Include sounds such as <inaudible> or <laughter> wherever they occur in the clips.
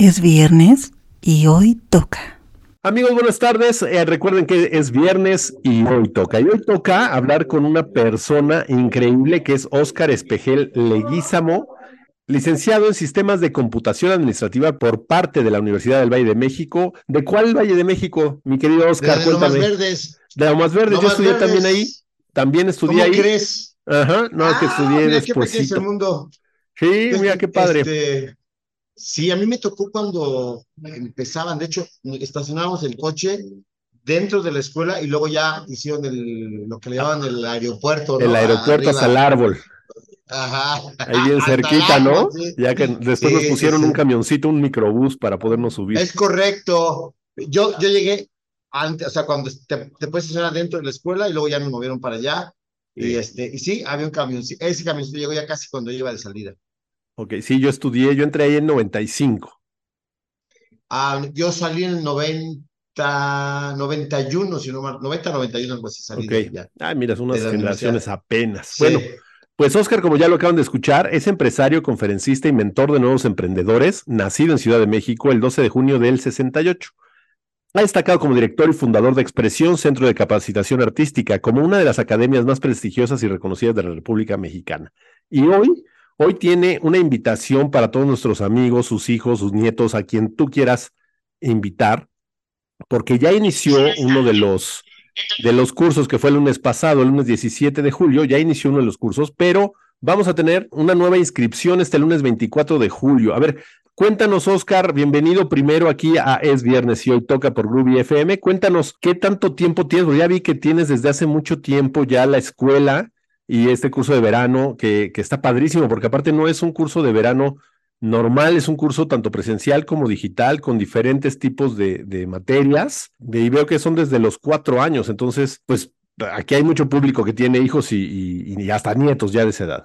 Es viernes y hoy toca. Amigos, buenas tardes. Eh, recuerden que es viernes y hoy toca. Y hoy toca hablar con una persona increíble que es Óscar Espejel Leguízamo, licenciado en Sistemas de Computación Administrativa por parte de la Universidad del Valle de México. ¿De cuál Valle de México, mi querido Óscar? De Lomas Verdes. De Lomas Verdes. Yo estudié también ahí. También estudié ahí. ¿Cómo crees? Ajá, no, que Ah, estudié mira qué después. pequeño es el mundo. Sí, mira qué padre. Este, sí, a mí me tocó cuando empezaban, de hecho, estacionábamos el coche dentro de la escuela y luego ya hicieron el, lo que le llamaban el aeropuerto, ¿no? el aeropuerto Arriba. hasta el árbol. Ajá. Ahí bien Hasta cerquita, árbol, ¿no? sí. Ya que después Sí, nos pusieron sí. un camioncito, un microbús para podernos subir. Es correcto. Yo, yo llegué antes, o sea, cuando te, te puedes estacionar dentro de la escuela y luego ya me movieron para allá. Y este, y sí, había un camión. Ese camioncito llegó ya casi cuando yo iba de salida. Ok, sí, yo estudié, yo entré ahí en 95. Ah, yo salí en el 90, 91, si no mal, 90, 91, algo así salí Ok. de ahí ya. Ah, mira, son unas generaciones apenas. Sí. Bueno, pues Oscar, como ya lo acaban de escuchar, es empresario, conferencista y mentor de nuevos emprendedores, nacido en Ciudad de México el 12 de junio del 68. Ha destacado como director y fundador de Expresión Centro de Capacitación Artística, como una de las academias más prestigiosas y reconocidas de la República Mexicana. Y hoy, hoy tiene una invitación para todos nuestros amigos, sus hijos, sus nietos, a quien tú quieras invitar, porque ya inició uno de los de los cursos que fue el lunes pasado, el lunes 17 de julio, ya inició uno de los cursos, pero vamos a tener una nueva inscripción este lunes 24 de julio. A ver, cuéntanos, Oscar, bienvenido primero aquí a Es Viernes y hoy toca por Groovy FM. Cuéntanos qué tanto tiempo tienes, ya vi que tienes desde hace mucho tiempo ya la escuela y este curso de verano que, que está padrísimo, porque aparte no es un curso de verano normal, es un curso tanto presencial como digital, con diferentes tipos de, de materias, y veo que son desde los cuatro años, entonces, pues aquí hay mucho público que tiene hijos y, y- hasta nietos ya de esa edad.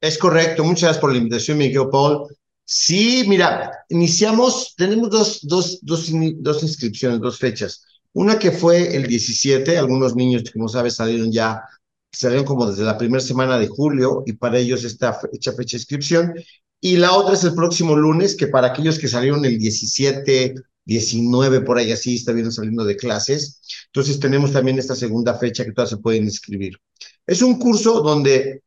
Es correcto, muchas gracias por la invitación, Miguel Paul. Sí, mira, iniciamos, tenemos dos, dos, dos, dos inscripciones, dos fechas. Una que fue el 17, algunos niños, como sabes, salieron ya, salieron como desde la primera semana de julio y para ellos está fecha, fecha de inscripción. Y la otra es el próximo lunes, que para aquellos que salieron el 17, 19, por ahí así, está bien saliendo de clases. Entonces tenemos también esta segunda fecha que todas se pueden inscribir. Es un curso donde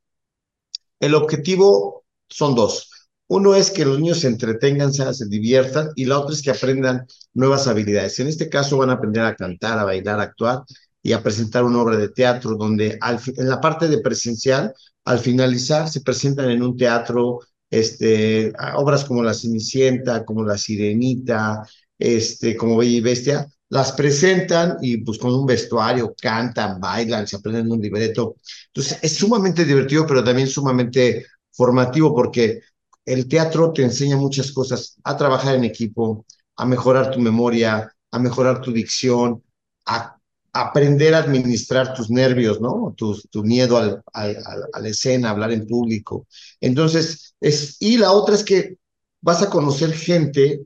el objetivo son dos. Uno es que los niños se entretengan, se diviertan, y la otra es que aprendan nuevas habilidades. En este caso van a aprender a cantar, a bailar, a actuar y a presentar una obra de teatro, donde en la parte de presencial, al finalizar, se presentan en un teatro este, obras como La Cenicienta, como La Sirenita, este, como Bella y Bestia, las presentan y pues con un vestuario cantan, bailan, se aprenden un libreto. Entonces, es sumamente divertido, pero también sumamente formativo porque el teatro te enseña muchas cosas, a trabajar en equipo, a mejorar tu memoria, a mejorar tu dicción, a aprender a administrar tus nervios, ¿no? Tu, miedo al, al- a la escena, hablar en público. Entonces, es, y la otra es que vas a conocer gente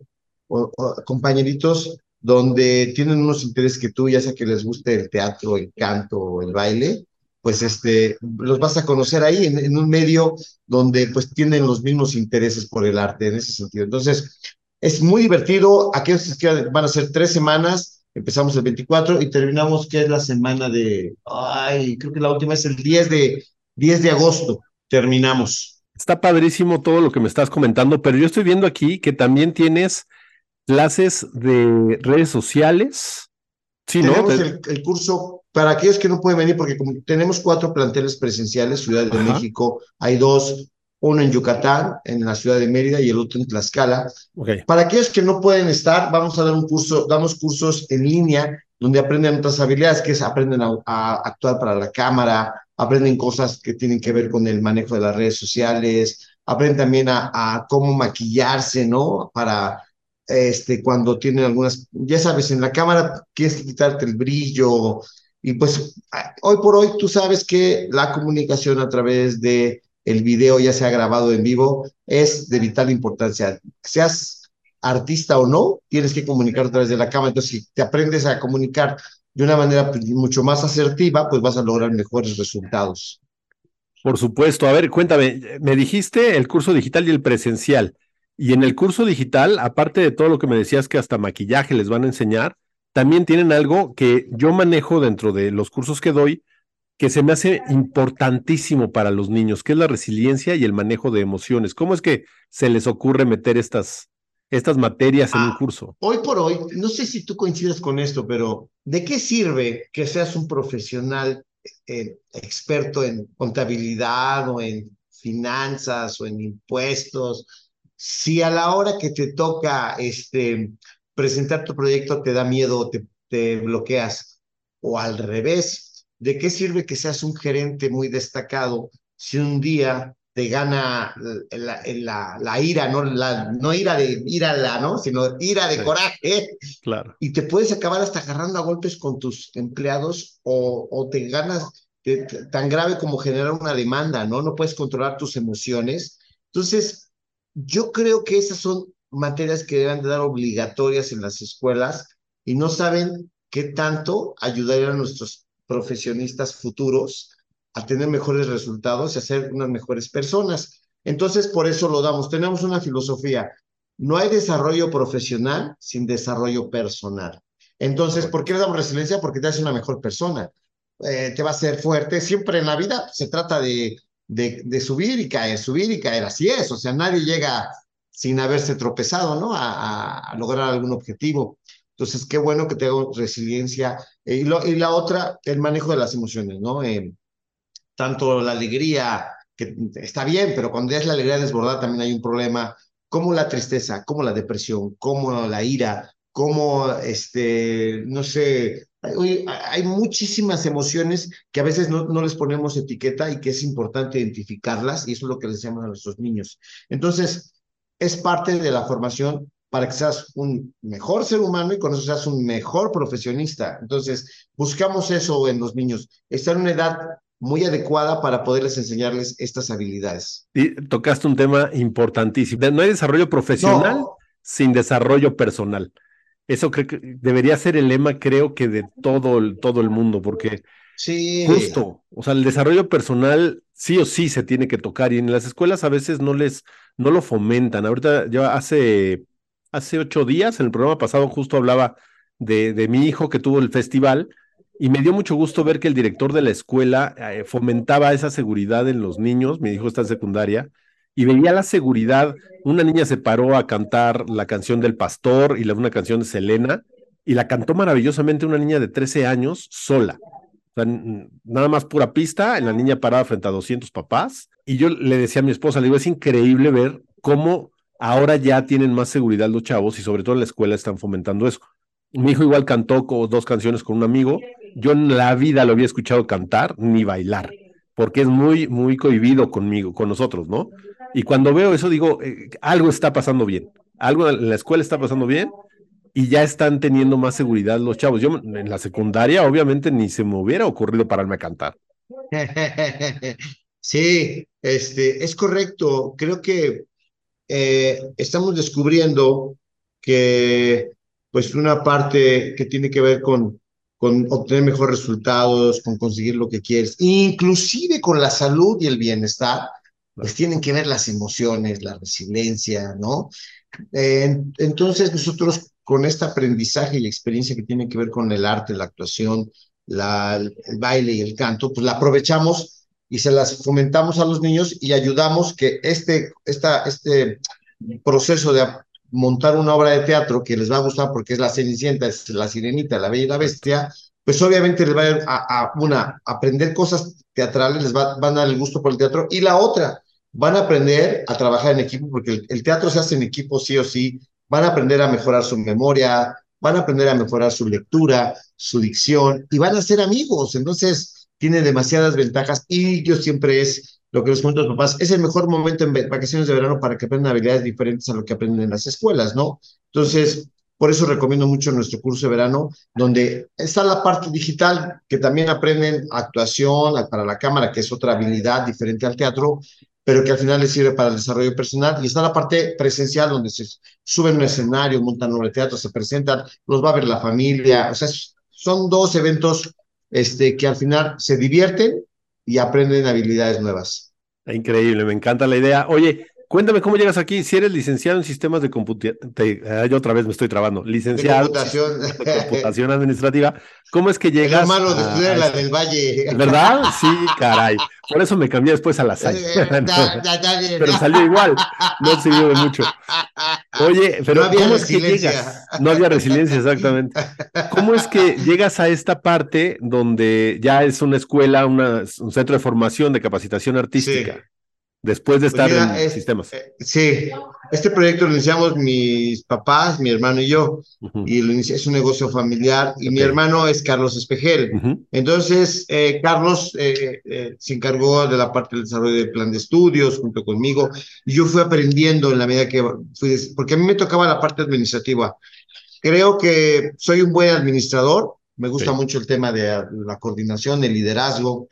o, compañeritos donde tienen unos intereses que tú, ya sea que les guste el teatro, el canto el baile, pues este, los vas a conocer ahí en, un medio donde pues tienen los mismos intereses por el arte en ese sentido. Entonces, es muy divertido. Aquellos que van a ser tres semanas, empezamos el 24 y terminamos, que es la semana de, ay, creo que la última es el 10 de, 10 de agosto, terminamos. Está padrísimo todo lo que me estás comentando, pero yo estoy viendo aquí que también tienes clases de redes sociales. Sí, ¿no? Tenemos el, el curso para aquellos que no pueden venir, porque como tenemos cuatro planteles presenciales, Ciudad de Ajá. México, hay dos, uno en Yucatán, en la ciudad de Mérida, y el otro en Tlaxcala. ok. Para aquellos que no pueden estar, vamos a dar un curso, damos cursos en línea donde aprenden otras habilidades, que es aprenden a, a actuar para la cámara, aprenden cosas que tienen que ver con el manejo de las redes sociales, aprenden también a, a cómo maquillarse, ¿no? Para este, cuando tienen algunas, ya sabes, en la cámara tienes que quitarte el brillo, y pues hoy por hoy tú sabes que la comunicación a través de el video, ya sea grabado en vivo, es de vital importancia. Seas artista o no, tienes que comunicar a través de la cámara. Entonces, si te aprendes a comunicar de una manera pues, mucho más asertiva, pues vas a lograr mejores resultados. Por supuesto. A ver, cuéntame, me dijiste el curso digital y el presencial. Y en el curso digital, aparte de todo lo que me decías que hasta maquillaje les van a enseñar, también tienen algo que yo manejo dentro de los cursos que doy, que se me hace importantísimo para los niños, que es la resiliencia y el manejo de emociones. ¿Cómo es que se les ocurre meter estas, estas materias en un Ah, curso? Hoy por hoy, no sé si tú coincides con esto, pero ¿de qué sirve que seas un profesional eh, experto en contabilidad o en finanzas o en impuestos si a la hora que te toca este, presentar tu proyecto te da miedo o te, te bloqueas? O al revés, ¿de qué sirve que seas un gerente muy destacado si un día te gana la, la, la ira, no, la, no ira de ira la, ¿no? Sino ira de Sí. coraje. Claro. Y te puedes acabar hasta agarrando a golpes con tus empleados o, o te ganas de- tan grave como generar una demanda, ¿no? No puedes controlar tus emociones. Entonces, yo creo que esas son materias que deben de dar obligatorias en las escuelas y no saben qué tanto ayudarían a nuestros profesionistas futuros a tener mejores resultados y a ser unas mejores personas. Entonces, por eso lo damos. Tenemos una filosofía. No hay desarrollo profesional sin desarrollo personal. Entonces, ¿por qué le damos resiliencia? Porque te hace una mejor persona. Eh, te va a hacer fuerte. Siempre en la vida se trata de, de, subir y caer, subir y caer. Así es. O sea, nadie llega sin haberse tropezado, ¿no? A lograr algún objetivo. Entonces, qué bueno que tengo resiliencia. Eh, y, lo, y, la otra, el manejo de las emociones, ¿no? Eh, tanto la alegría, que está bien, pero cuando es la alegría desbordada también hay un problema, como la tristeza, como la depresión, como la ira, como, este, no sé, hay, hay muchísimas emociones que a veces no, no, les ponemos etiqueta y que es importante identificarlas y eso es lo que les decimos a nuestros niños. Entonces, es parte de la formación para que seas un mejor ser humano y con eso seas un mejor profesionista. Entonces, buscamos eso en los niños, estar en una edad muy adecuada para poderles enseñarles estas habilidades. Y tocaste un tema importantísimo. No hay desarrollo profesional no. sin desarrollo personal. Eso creo que debería ser el lema, creo que de todo el, todo el mundo, porque sí. justo, o sea, el desarrollo personal sí o sí se tiene que tocar y en las escuelas a veces no les, no lo fomentan. Ahorita yo hace, hace ocho días, en el programa pasado justo hablaba de, mi hijo que tuvo el festival y me dio mucho gusto ver que el director de la escuela eh, fomentaba esa seguridad en los niños, mi hijo está en secundaria, y veía la seguridad. Una niña se paró a cantar la canción del pastor y la, una canción de Selena, y la cantó maravillosamente una niña de 13 años sola. Nada más pura pista, la niña parada frente a 200 papás. Y yo le decía a mi esposa, le digo, es increíble ver cómo ahora ya tienen más seguridad los chavos y sobre todo en la escuela están fomentando eso. Mi hijo igual cantó dos canciones con un amigo. Yo en la vida lo había escuchado cantar ni bailar, porque es muy, muy cohibido conmigo, con nosotros, ¿no? Y cuando veo eso digo, eh, algo está pasando bien, algo en la escuela está pasando bien y ya están teniendo más seguridad los chavos. Yo en la secundaria obviamente ni se me hubiera ocurrido pararme a cantar. <laughs> Sí, este, es correcto. Creo que eh, estamos descubriendo que pues una parte que tiene que ver con, con obtener mejores resultados, con conseguir lo que quieres, inclusive con la salud y el bienestar, pues tienen que ver las emociones, la resiliencia, ¿no? Eh, entonces nosotros con este aprendizaje y experiencia que tiene que ver con el arte, la actuación, la, el baile y el canto, pues la aprovechamos y se las fomentamos a los niños y ayudamos que este, esta, este proceso de montar una obra de teatro que les va a gustar porque es la Cenicienta, es la Sirenita, la Bella y la Bestia, pues obviamente les va a, a una, aprender cosas teatrales, les va, van a dar el gusto por el teatro, y la otra, van a aprender a trabajar en equipo, porque el, el teatro se hace en equipo sí o sí, van a aprender a mejorar su memoria, van a aprender a mejorar su lectura, su dicción, y van a ser amigos, entonces tiene demasiadas ventajas, y yo siempre es lo que les cuento a los papás, es el mejor momento en vacaciones de verano para que aprendan habilidades diferentes a lo que aprenden en las escuelas, ¿no? Entonces, por eso recomiendo mucho nuestro curso de verano, donde está la parte digital, que también aprenden actuación para la cámara, que es otra habilidad diferente al teatro, pero que al final les sirve para el desarrollo personal. Y está la parte presencial, donde se suben un escenario, montan un teatro, se presentan, los va a ver la familia. O sea, son dos eventos este, que al final se divierten y aprenden habilidades nuevas. Increíble, me encanta la idea. Oye, Cuéntame cómo llegas aquí. Si eres licenciado en sistemas de computación, yo otra vez me estoy trabando. Licenciado de computación, de computación administrativa. ¿Cómo es que llegas? Hermano de estudiar la del Valle. ¿Verdad? Sí, caray. Por eso me cambié después a la SAI. <laughs> pero salió igual. No sirvió de mucho. Oye, pero no ¿cómo es que llegas? No había resiliencia, exactamente. ¿Cómo es que llegas a esta parte donde ya es una escuela, una, un centro de formación de capacitación artística? Sí. Después de Pues estar mira, en es- sistemas. eh, Sí, este proyecto lo iniciamos mis papás, mi hermano y yo, y lo es un negocio familiar, y mi hermano es Carlos Espejel. Entonces, eh, Carlos eh, se encargó de la parte del desarrollo del plan de estudios junto conmigo, y yo fui aprendiendo en la medida que fui, porque a mí me tocaba la parte administrativa. Creo que soy un buen administrador, me gusta mucho el tema de la coordinación, el liderazgo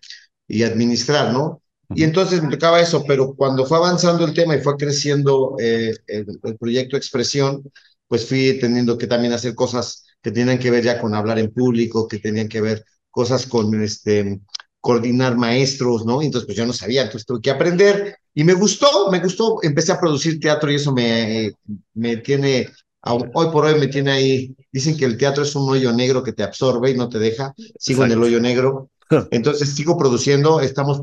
y administrar, ¿no? Y entonces me tocaba eso, pero cuando fue avanzando el tema y fue creciendo eh, el, el proyecto Expresión, pues fui teniendo que también hacer cosas que tenían que ver ya con hablar en público, que tenían que ver cosas con este coordinar maestros, ¿no? Entonces pues yo no sabía, entonces tuve que aprender. Y me gustó, me gustó, empecé a producir teatro y eso me, me tiene, hoy por hoy me tiene ahí, dicen que el teatro es un hoyo negro que te absorbe y no te deja, sigo en el Exacto. hoyo negro, <laughs> entonces sigo produciendo, estamos,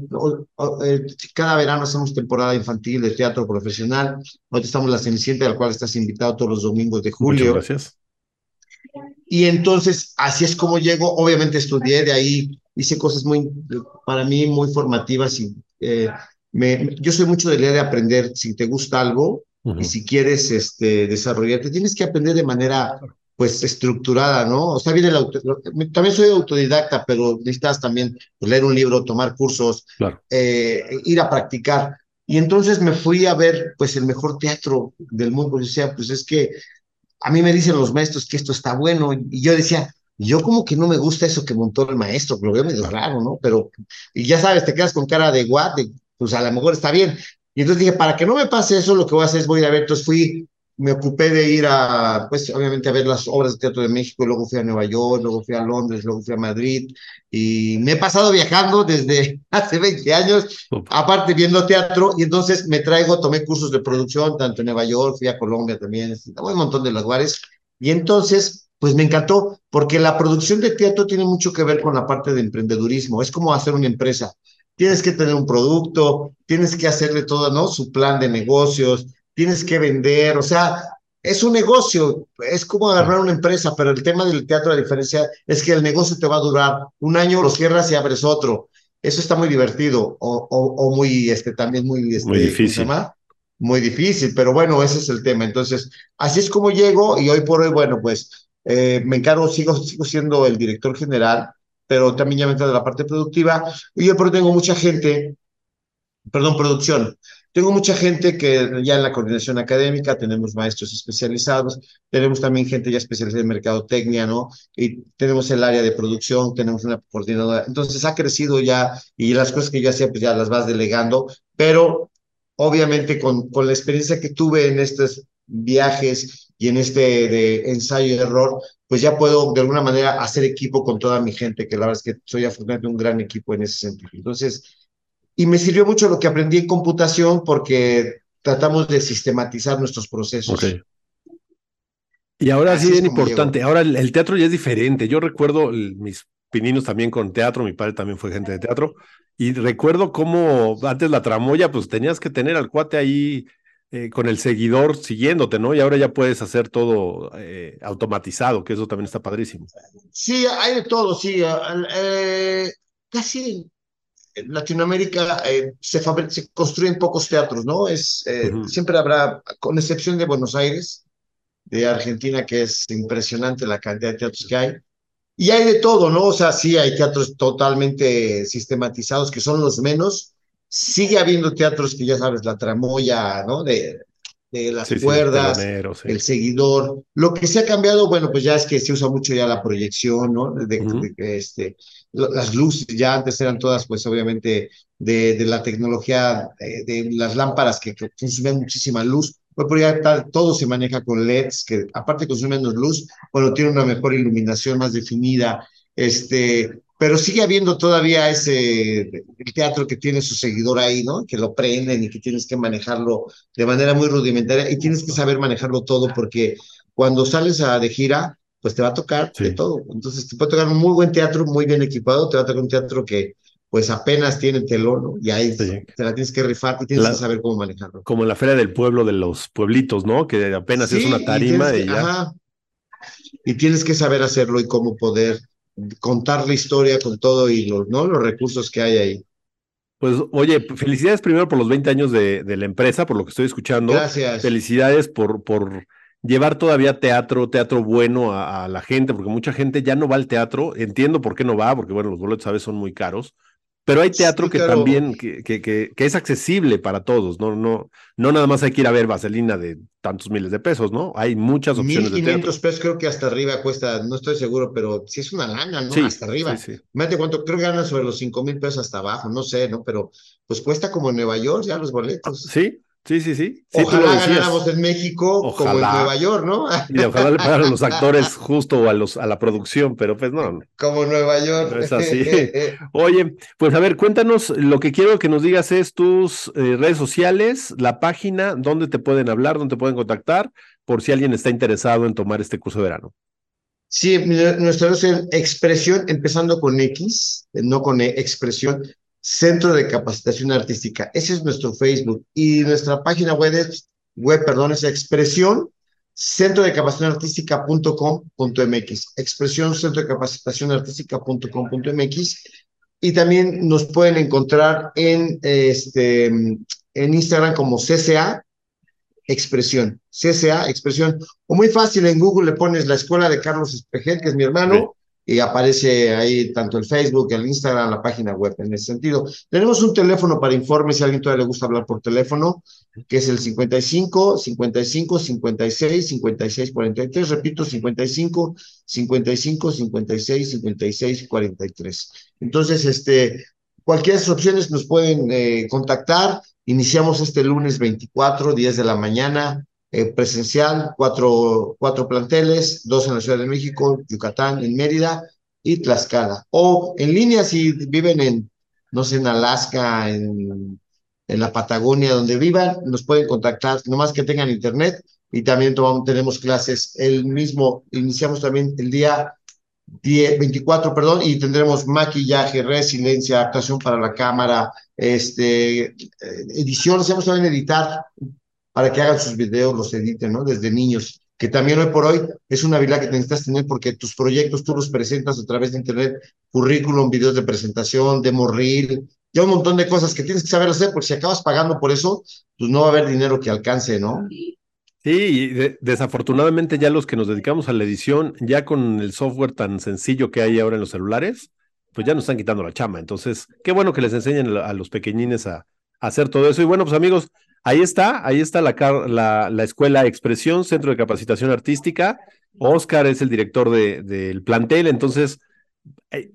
eh, cada verano hacemos temporada infantil de teatro profesional, ahorita estamos La Cenicienta, al cual estás invitado todos los domingos de Muchas julio, gracias. y entonces así es como llego, obviamente estudié de ahí, hice cosas muy, para mí muy formativas y eh, me, yo soy mucho de leer y aprender, si te gusta algo y si quieres este, desarrollarte, tienes que aprender de manera pues estructurada, ¿no? O sea, viene auto, también soy autodidacta, pero necesitas también pues, leer un libro, tomar cursos, Claro. eh, ir a practicar. Y entonces me fui a ver pues el mejor teatro del mundo. Y decía, pues es que a mí me dicen los maestros que esto está bueno. Y yo decía, yo como que no me gusta eso que montó el maestro, lo veo medio raro, ¿no? Pero, y ya sabes, te quedas con cara de what, de, pues a lo mejor está bien. Y entonces dije, para que no me pase eso, lo que voy a hacer es voy a ir a ver. Entonces fui, me ocupé de ir a, pues obviamente a ver las obras de teatro de México, y luego fui a Nueva York, luego fui a Londres, luego fui a Madrid. Y me he pasado viajando desde <laughs> hace 20 años aparte viendo teatro, y entonces me traigo, tomé cursos de producción, tanto en Nueva York, fui a Colombia también, a un montón de lugares, y entonces, pues me encantó, porque la producción de teatro tiene mucho que ver con la parte de emprendedurismo, es como hacer una empresa. Tienes que tener un producto, tienes que hacerle todo, ¿no? Su plan de negocios, tienes que vender, o sea, es un negocio, es como agarrar una empresa, pero el tema del teatro, la diferencia es que el negocio te va a durar un año, lo cierras y abres otro. Eso está muy divertido o, o, o muy, este, también muy, este, Muy ¿cómo se difícil. Muy difícil, pero bueno, ese es el tema. Entonces, así es como llego y hoy por hoy, bueno, pues eh, me encargo, sigo, sigo siendo el director general, pero también ya me encargo de la parte productiva y yo por hoy tengo mucha gente, perdón, producción. Tengo mucha gente que ya en la coordinación académica, tenemos maestros especializados, tenemos también gente ya especializada en mercadotecnia, ¿no? Y tenemos el área de producción, tenemos una coordinadora. Entonces ha crecido ya y las cosas que yo hacía, pues ya las vas delegando, pero obviamente con, con la experiencia que tuve en estos viajes y en este de ensayo y error, pues ya puedo de alguna manera hacer equipo con toda mi gente, que la verdad es que soy afortunadamente un gran equipo en ese sentido. Entonces, y me sirvió mucho lo que aprendí en computación porque tratamos de sistematizar nuestros procesos. Y ahora Así sí, es bien importante. Ahora el, el teatro ya es diferente. Yo recuerdo el- mis pininos también con teatro, mi padre también fue gente de teatro, y recuerdo cómo antes la tramoya, pues tenías que tener al cuate ahí eh, con el seguidor siguiéndote, ¿no? Y ahora ya puedes hacer todo eh, automatizado, que eso también está padrísimo. Sí, hay de todo, sí. eh, casi en Latinoamérica eh, se, se construyen pocos teatros, ¿no? Es, eh, Ujú. Siempre habrá, con excepción de Buenos Aires, de Argentina, que es impresionante la cantidad de teatros que hay. Y hay de todo, ¿no? O sea, sí hay teatros totalmente sistematizados, que son los menos. Sigue habiendo teatros que ya sabes, la tramoya, ¿no? De, de las Sí, sí, cuerdas, telonero, sí. el seguidor. Lo que se ha cambiado, bueno, pues ya es que se usa mucho ya la proyección, ¿no? De, Ujú. de- de- este, las luces ya antes eran todas, pues obviamente, de, la tecnología, de, las lámparas que, que muchísima luz. Hoy por ya todo se maneja con LEDs, que aparte consumen menos luz, bueno, tiene una mejor iluminación más definida. Este, pero sigue habiendo todavía ese el teatro que tiene su seguidor ahí, ¿no? Que lo prenden y que tienes que manejarlo de manera muy rudimentaria y tienes que saber manejarlo todo porque cuando sales a, de gira, pues te va a tocar de todo. Entonces te puede tocar un muy buen teatro, muy bien equipado, te va a tocar un teatro que pues apenas tiene telón, ¿no? Y ahí te la tienes que rifar y tienes que saber cómo manejarlo. Como en la feria del pueblo de los pueblitos, ¿no? Que apenas es una tarima y, ya. Y tienes que saber hacerlo y cómo poder contar la historia con todo y los, ¿no? los recursos que hay ahí. Pues oye, felicidades primero por los 20 años de, de, la empresa, por lo que estoy escuchando. Gracias. Felicidades por, por llevar todavía teatro, teatro bueno a, a, la gente, porque mucha gente ya no va al teatro. Entiendo por qué no va, porque bueno, los boletos a veces son muy caros, pero hay teatro que también, que, que, que, es accesible para todos, ¿no? No, no nada más hay que ir a ver vaselina de tantos miles de pesos, ¿no? Hay muchas opciones de teatro. pesos creo que hasta arriba cuesta, no estoy seguro, pero sí es una lana, ¿no? hasta arriba. Sí, sí. cuánto, creo que ganan sobre los cinco mil pesos hasta abajo, no sé, ¿no? Pero pues cuesta como en Nueva York ya los boletos. Sí, Sí, sí, sí. ojalá ganáramos en México como en Nueva York, ¿no? Y ojalá le pagaran los <laughs> actores justo a, los, a la producción, pero pues no. Como en Nueva York. es así. <laughs> Oye, pues a ver, cuéntanos, lo que quiero que nos digas es tus eh, redes sociales, la página, dónde te pueden hablar, dónde te pueden contactar, por si alguien está interesado en tomar este curso de verano. Sí, nuestra es expresión, empezando con X, no con e, expresión, Centro de Capacitación Artística. Ese es nuestro Facebook. Y nuestra página web es, web, perdón, es expresión centro de capacitación artística.com.mx. Expresión centro de capacitación artística.com.mx. Y también nos pueden encontrar en, este, en Instagram como CCA Expresión. CCA Expresión. O muy fácil, en Google le pones la escuela de Carlos Espejel, que es mi hermano y aparece ahí tanto el Facebook, el Instagram, la página web en ese sentido. Tenemos un teléfono para informes si a alguien todavía le gusta hablar por teléfono, que es el 55 55 56 56 43, repito, 55 55 56 56 43. Entonces, este, cualquier de esas opciones nos pueden eh, contactar. Iniciamos este lunes 24, 10 de la mañana, eh, presencial, cuatro, cuatro planteles, dos en la Ciudad de México, Yucatán, en Mérida y Tlaxcala. O en línea si viven en, no sé, en Alaska, en, en la Patagonia, donde vivan, nos pueden contactar, nomás que tengan internet y también tomamos, tenemos clases el mismo, iniciamos también el día 10, 24, perdón, y tendremos maquillaje, resiliencia, actuación para la cámara, este, eh, edición, hacemos también editar para que hagan sus videos, los editen, ¿no? Desde niños, que también hoy por hoy es una habilidad que necesitas tener porque tus proyectos tú los presentas a través de internet, currículum, videos de presentación, demo reel, ya un montón de cosas que tienes que saber hacer, porque si acabas pagando por eso, pues no va a haber dinero que alcance, ¿no? Sí, desafortunadamente ya los que nos dedicamos a la edición, ya con el software tan sencillo que hay ahora en los celulares, pues ya nos están quitando la chama. Entonces, qué bueno que les enseñen a los pequeñines a, a hacer todo eso. Y bueno, pues amigos, Ahí está, ahí está la, la, la, escuela Expresión, Centro de Capacitación Artística. Oscar es el director del de, plantel, entonces eh,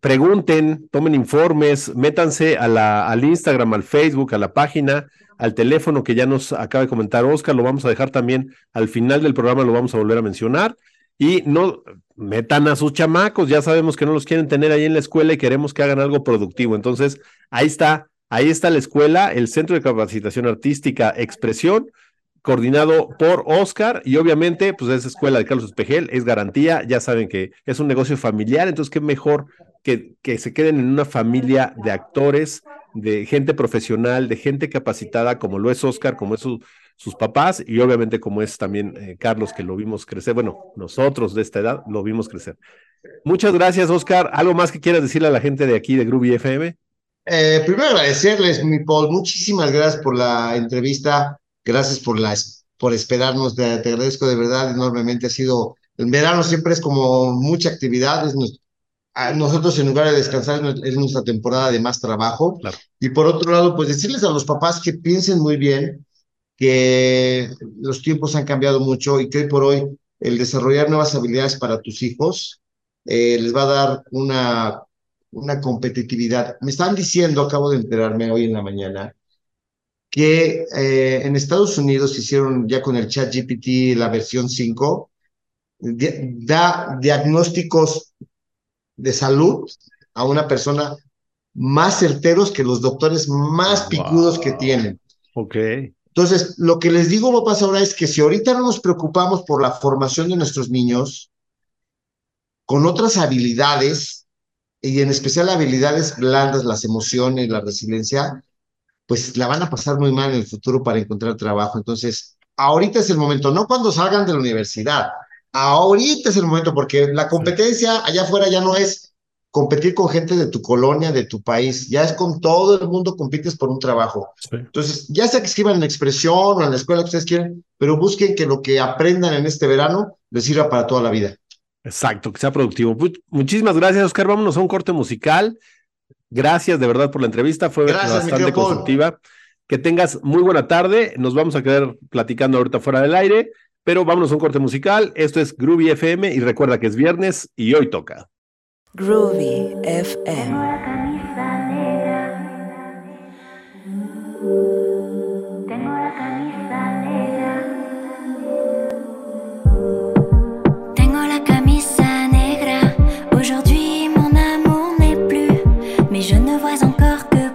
pregunten, tomen informes, métanse al Instagram, al Facebook, a la página, al teléfono que ya nos acaba de comentar Oscar, lo vamos a dejar también al final del programa, lo vamos a volver a mencionar. Y no metan a sus chamacos, ya sabemos que no los quieren tener ahí en la escuela y queremos que hagan algo productivo. Entonces, ahí está Ahí está la escuela, el Centro de Capacitación Artística Expresión, coordinado por Oscar y obviamente pues esa escuela de Carlos Espejel es garantía, ya saben que es un negocio familiar, entonces qué mejor que, que se queden en una familia de actores, de gente profesional, de gente capacitada como lo es Oscar, como es sus papás y obviamente como es también eh, Carlos que lo vimos crecer, bueno, nosotros de esta edad lo vimos crecer. Muchas gracias Oscar, ¿algo más que quieras decirle a la gente de aquí de Groovy FM? Eh, primero agradecerles, mi Paul, muchísimas gracias por la entrevista, gracias por, la, por esperarnos, te, agradezco de verdad enormemente, ha sido, el verano siempre es como mucha actividad, nosotros en lugar de descansar es nuestra temporada de más trabajo, y por otro lado, pues decirles a los papás que piensen muy bien, que los tiempos han cambiado mucho y que hoy por hoy el desarrollar nuevas habilidades para tus hijos eh, les va a dar una una competitividad. Me están diciendo, acabo de enterarme hoy en la mañana, que eh, en Estados Unidos hicieron ya con el chat GPT la versión 5, da diagnósticos de salud a una persona más certeros que los doctores más picudos que tienen. Ok. Entonces, lo que les digo, papás, ahora es que si ahorita no nos preocupamos por la formación de nuestros niños, con otras habilidades, y en especial habilidades blandas, las emociones, la resiliencia, pues la van a pasar muy mal en el futuro para encontrar trabajo. Entonces, ahorita es el momento, no cuando salgan de la universidad, ahorita es el momento, porque la competencia allá afuera ya no es competir con gente de tu colonia, de tu país, ya es con todo el mundo compites por un trabajo. Entonces, ya sea que escriban en expresión o en la escuela que ustedes quieren, pero busquen que lo que aprendan en este verano les sirva para toda la vida. Exacto, que sea productivo. Muchísimas gracias, Oscar. Vámonos a un corte musical. Gracias de verdad por la entrevista, fue bastante constructiva. Que tengas muy buena tarde. Nos vamos a quedar platicando ahorita fuera del aire, pero vámonos a un corte musical. Esto es Groovy FM y recuerda que es viernes y hoy toca. Groovy FM. mais je ne vois encore que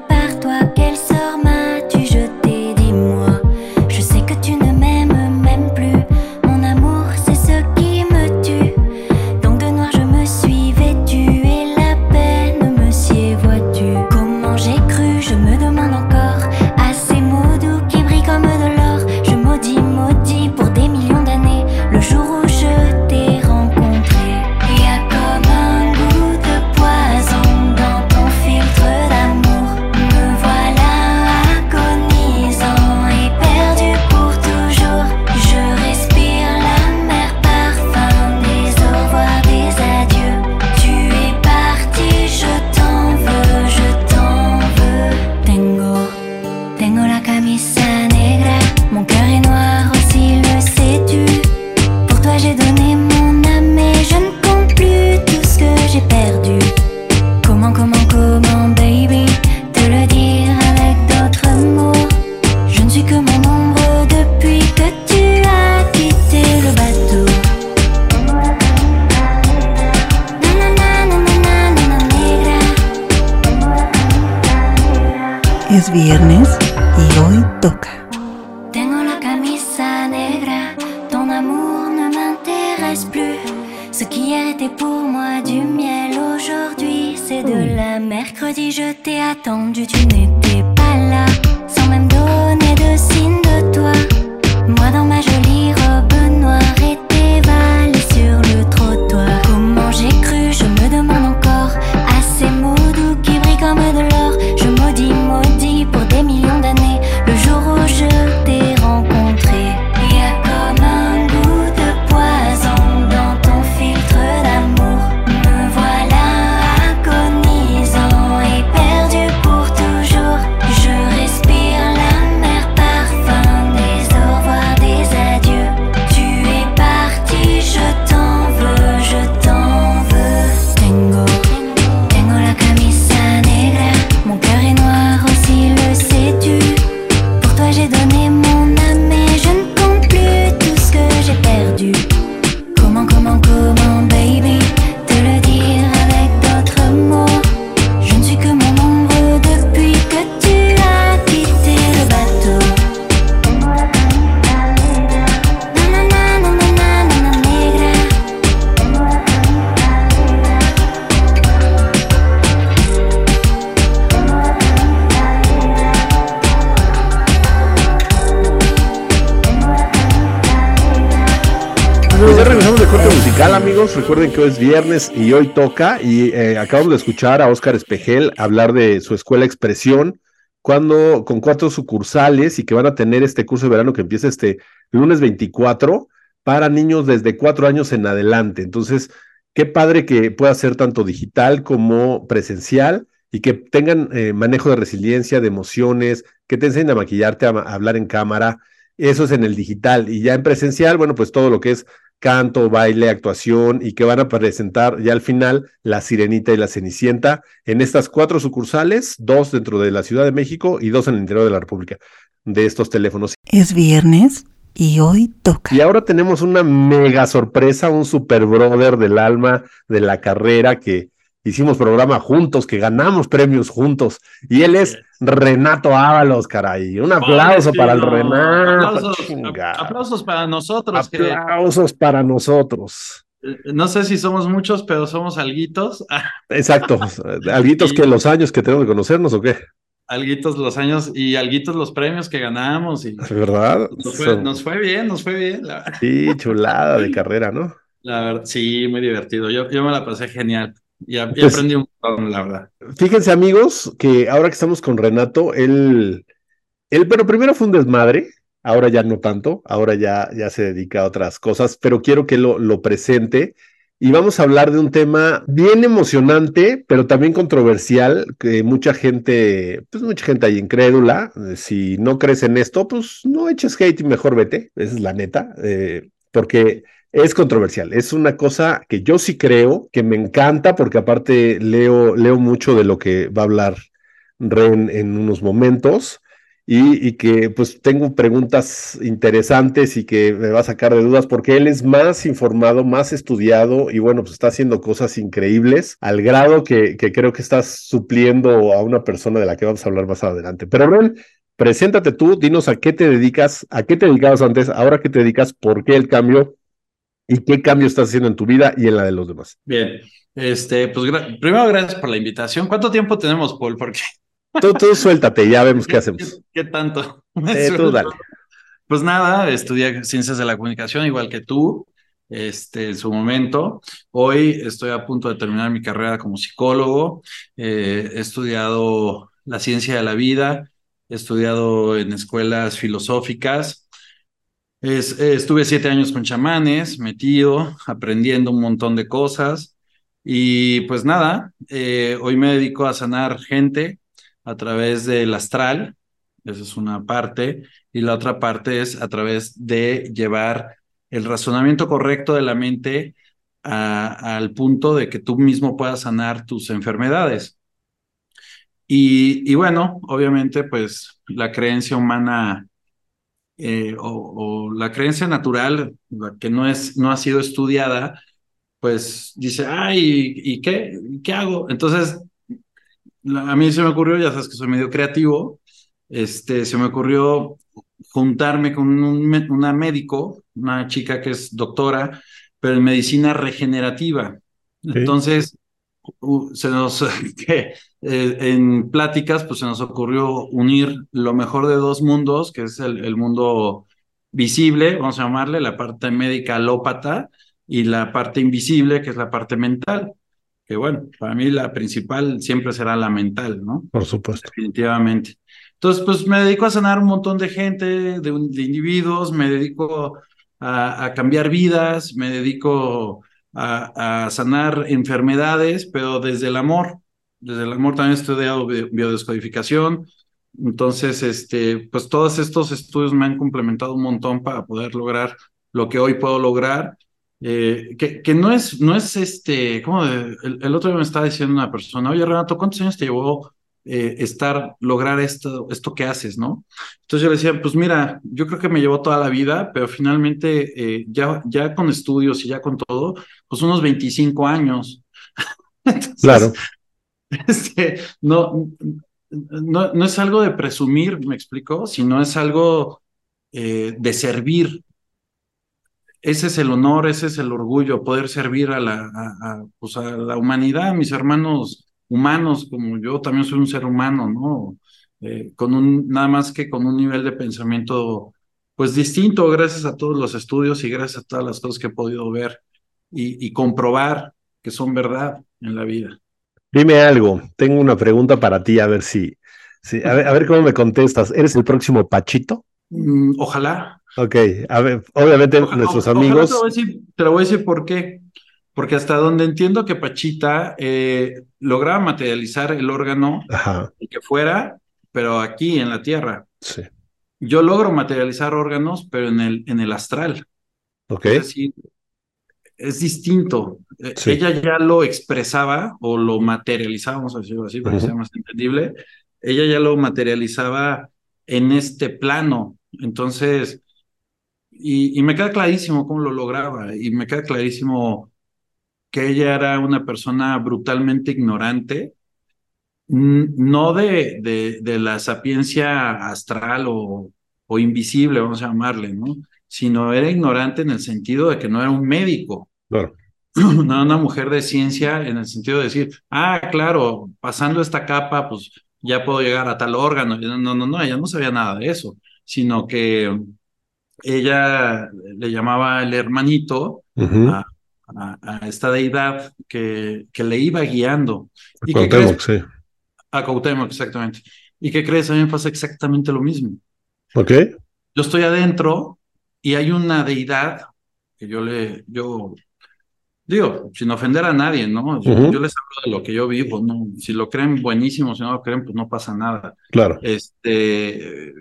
Recuerden que hoy es viernes y hoy toca y eh, acabamos de escuchar a Oscar Espejel hablar de su escuela Expresión cuando con cuatro sucursales y que van a tener este curso de verano que empieza este lunes 24 para niños desde cuatro años en adelante. Entonces, qué padre que pueda ser tanto digital como presencial y que tengan eh, manejo de resiliencia, de emociones, que te enseñen a maquillarte, a hablar en cámara. Eso es en el digital y ya en presencial, bueno, pues todo lo que es canto, baile, actuación y que van a presentar ya al final La Sirenita y La Cenicienta en estas cuatro sucursales, dos dentro de la Ciudad de México y dos en el interior de la República, de estos teléfonos. Es viernes y hoy toca. Y ahora tenemos una mega sorpresa, un super brother del alma de la carrera que hicimos programa juntos, que ganamos premios juntos. Y él es Renato Ábalos, caray. Un aplauso para el Renato. Aplausos, para nosotros. Aplausos para nosotros. Eh, no sé si somos muchos, pero somos alguitos. <laughs> Exacto. Alguitos que los años que tenemos de conocernos o qué. Alguitos los años y alguitos los premios que ganamos. Y ¿Verdad? Nos fue, bien, nos fue bien. Sí, chulada de carrera, ¿no? La verdad, sí, muy divertido. Yo, yo me la pasé genial. Y, pues aprendí un montón, la verdad. Fíjense, amigos, que ahora que estamos con Renato, él, él, pero primero fue un desmadre, ahora ya no tanto, ahora ya, ya se dedica a otras cosas, pero quiero que lo, lo presente y vamos a hablar de un tema bien emocionante, pero también controversial, que mucha gente, pues mucha gente ahí incrédula. Si no crees en esto, pues no eches hate y mejor vete, esa es la neta, eh, porque es controversial. Es una cosa que yo sí creo, que me encanta, porque aparte leo, leo mucho de lo que va a hablar Ren en unos momentos y, que pues tengo preguntas interesantes y que me va a sacar de dudas porque él es más informado, más estudiado y bueno, pues está haciendo cosas increíbles al grado que, que creo que estás supliendo a una persona de la que vamos a hablar más adelante. Pero Ren, preséntate tú, dinos a qué te dedicas, a qué te dedicabas antes, ahora qué te dedicas, por qué el cambio y qué cambio estás haciendo en tu vida y en la de los demás. Bien, este, pues primero gracias por la invitación. ¿Cuánto tiempo tenemos, Paul? Porque <laughs> Tú, tú suéltate, ya vemos qué hacemos. ¿Qué, tanto? <laughs> Eh, tú dale. Pues nada, estudié ciencias de la comunicación igual que tú, este, en su momento. Hoy estoy a punto de terminar mi carrera como psicólogo. Eh, he estudiado la ciencia de la vida, he estudiado en escuelas filosóficas. Estuve siete años con chamanes, metido, aprendiendo un montón de cosas. Y pues nada, eh, hoy me dedico a sanar gente, a través del astral, esa es una parte, y la otra parte es a través de llevar el razonamiento correcto de la mente al punto de que tú mismo puedas sanar tus enfermedades. Y, bueno, obviamente, pues la creencia humana eh, o, la creencia natural, la que no, es, no ha sido estudiada, pues dice, ay, ¿y, qué? ¿Qué hago? Entonces a mí se me ocurrió, ya sabes que soy medio creativo, este, se me ocurrió juntarme con una médico, una chica que es doctora, pero en medicina regenerativa. Entonces, se nos, <laughs> que, eh, en pláticas, pues se nos ocurrió unir lo mejor de dos mundos, que es el, el mundo visible, vamos a llamarle, la parte médica alópata, y la parte invisible, que es la parte mental que bueno, para mí la principal siempre será la mental, ¿no? Por supuesto. Definitivamente. Entonces, pues me dedico a sanar un montón de gente, de, individuos, me dedico a, cambiar vidas, me dedico a, sanar enfermedades, pero desde el amor. Desde el amor también he estudiado biodescodificación. Entonces, este, pues todos estos estudios me han complementado un montón para poder lograr lo que hoy puedo lograr eh, que, que, no es, no es este, como el, otro día me estaba diciendo una persona, oye Renato, ¿cuántos años te llevó eh, estar, lograr esto, esto que haces, no? Entonces yo le decía, pues mira, yo creo que me llevó toda la vida, pero finalmente eh, ya, ya con estudios y ya con todo, pues unos 25 años. <laughs> claro. <laughs> Este, no, no, no es algo de presumir, me explico, sino es algo de servir, ese es el honor, ese es el orgullo, poder servir a la, a, pues a la humanidad, a mis hermanos humanos, como yo también soy un ser humano, ¿no? Eh, con un, nada más que con un nivel de pensamiento, pues distinto, gracias a todos los estudios y gracias a todas las cosas que he podido ver y, comprobar que son verdad en la vida. Dime algo, tengo una pregunta para ti, a ver si, a, ver, cómo me contestas. ¿Eres el próximo Pachito? Mm, ojalá. Ok, a ver, obviamente nuestros amigos. Te lo, voy a decir por qué. Porque hasta donde entiendo que Pachita eh, lograba materializar el órgano y que fuera, pero aquí en la tierra. Sí. Yo logro materializar órganos, pero en el, en el astral. Ok. Es decir, es distinto. Eh, ella ya lo expresaba o lo materializaba, vamos a decirlo así, para que sea más entendible. Ella ya lo materializaba en este plano. Entonces, y, me queda clarísimo cómo lo lograba y me queda clarísimo que ella era una persona brutalmente ignorante, no de, de, de la sapiencia astral o, o, invisible, vamos a llamarle, ¿no? Sino era ignorante en el sentido de que no era un médico. Claro. <clears throat> No era una mujer de ciencia en el sentido de decir, ah, claro, pasando esta capa, pues ya puedo llegar a tal órgano. No, no, no, ella no sabía nada de eso, sino que ella le llamaba el hermanito uh -huh. a, a, a, esta deidad que, que le iba guiando. A ¿Y Cuauhtémoc, sí. A Cuauhtémoc, exactamente. ¿Y qué crees? A mí me pasa exactamente lo mismo. Ok. Yo estoy adentro y hay una deidad que yo le, yo digo, sin ofender a nadie, ¿no? Uh -huh. Yo les hablo de lo que yo vivo, ¿no? Si lo creen, buenísimo, si no lo creen, pues no pasa nada. Claro. Este,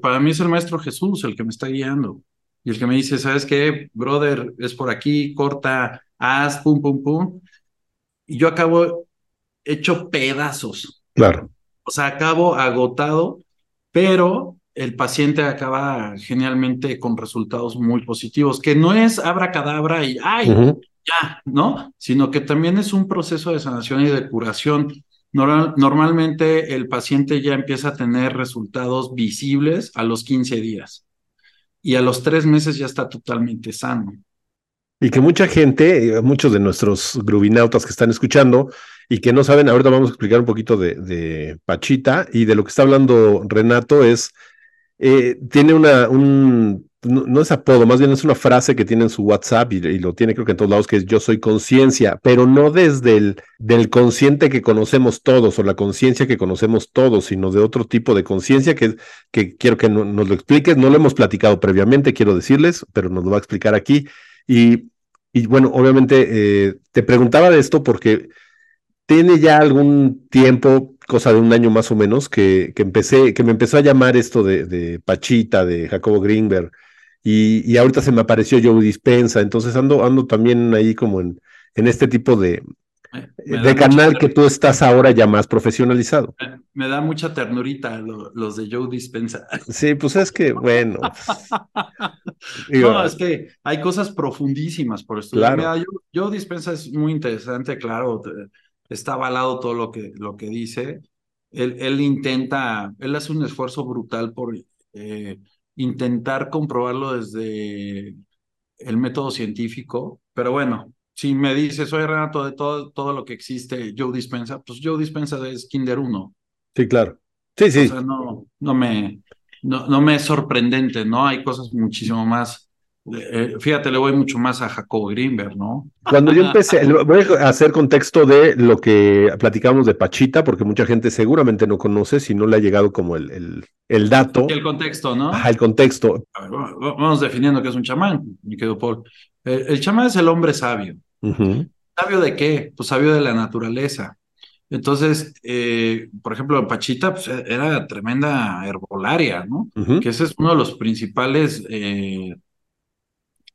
para mí es el Maestro Jesús el que me está guiando. Y el que me dice, ¿sabes qué? Brother, es por aquí, corta, haz, pum, pum, pum. Y yo acabo hecho pedazos. Claro. O sea, acabo agotado, pero el paciente acaba genialmente con resultados muy positivos, que no es abracadabra y ¡ay! Uh -huh. Ya, ¿no? Sino que también es un proceso de sanación y de curación. Normal, normalmente el paciente ya empieza a tener resultados visibles a los 15 días y a los tres meses ya está totalmente sano. Y que mucha gente, muchos de nuestros grubinautas que están escuchando y que no saben, ahorita vamos a explicar un poquito de, de Pachita y de lo que está hablando Renato es, eh, tiene una, un, no, es apodo, más bien es una frase que tiene en su WhatsApp y, lo tiene creo que en todos lados, que es yo soy conciencia, pero no desde el del consciente que conocemos todos o la conciencia que conocemos todos, sino de otro tipo de conciencia que, que quiero que no, nos lo expliques, no lo hemos platicado previamente, quiero decirles, pero nos lo va a explicar aquí. Y, y bueno, obviamente eh, te preguntaba de esto porque tiene ya algún tiempo, cosa de un año más o menos, que, que empecé, que me empezó a llamar esto de, de Pachita, de Jacobo Greenberg, y, y, ahorita se me apareció Joe Dispensa, entonces ando, ando también ahí como en, en este tipo de, me, me de canal que tú estás ahora ya más profesionalizado. Me, me da mucha ternurita lo, los de Joe Dispensa. <laughs> Sí, pues es que, bueno. <laughs> digo, no, es que hay cosas profundísimas por estudiar. Claro. Mira, Joe, Joe, Dispensa es muy interesante, claro, está avalado todo lo que, lo que dice. Él, él intenta, él hace un esfuerzo brutal por... Eh, intentar comprobarlo desde el método científico, pero bueno, si me dices, soy Renato, de todo, todo lo que existe, Joe Dispensa, pues Joe Dispensa es Kinder 1. Sí, claro. Sí, sí. O sea, no, no, me, no, no me es sorprendente, ¿no? Hay cosas muchísimo más eh, fíjate, le voy mucho más a Jacob Greenberg, ¿no? Cuando yo <laughs> empecé, voy a hacer contexto de lo que platicamos de Pachita, porque mucha gente seguramente no conoce, si no le ha llegado como el, el, el dato. El contexto, ¿no? Ajá, el contexto. Ver, vamos definiendo qué es un chamán, mi querido Paul. El, el chamán es el hombre sabio. Uh -huh. ¿Sabio de qué? Pues sabio de la naturaleza. Entonces, eh, por ejemplo, Pachita pues, era tremenda herbolaria, ¿no? Uh -huh. Que ese es uno de los principales eh,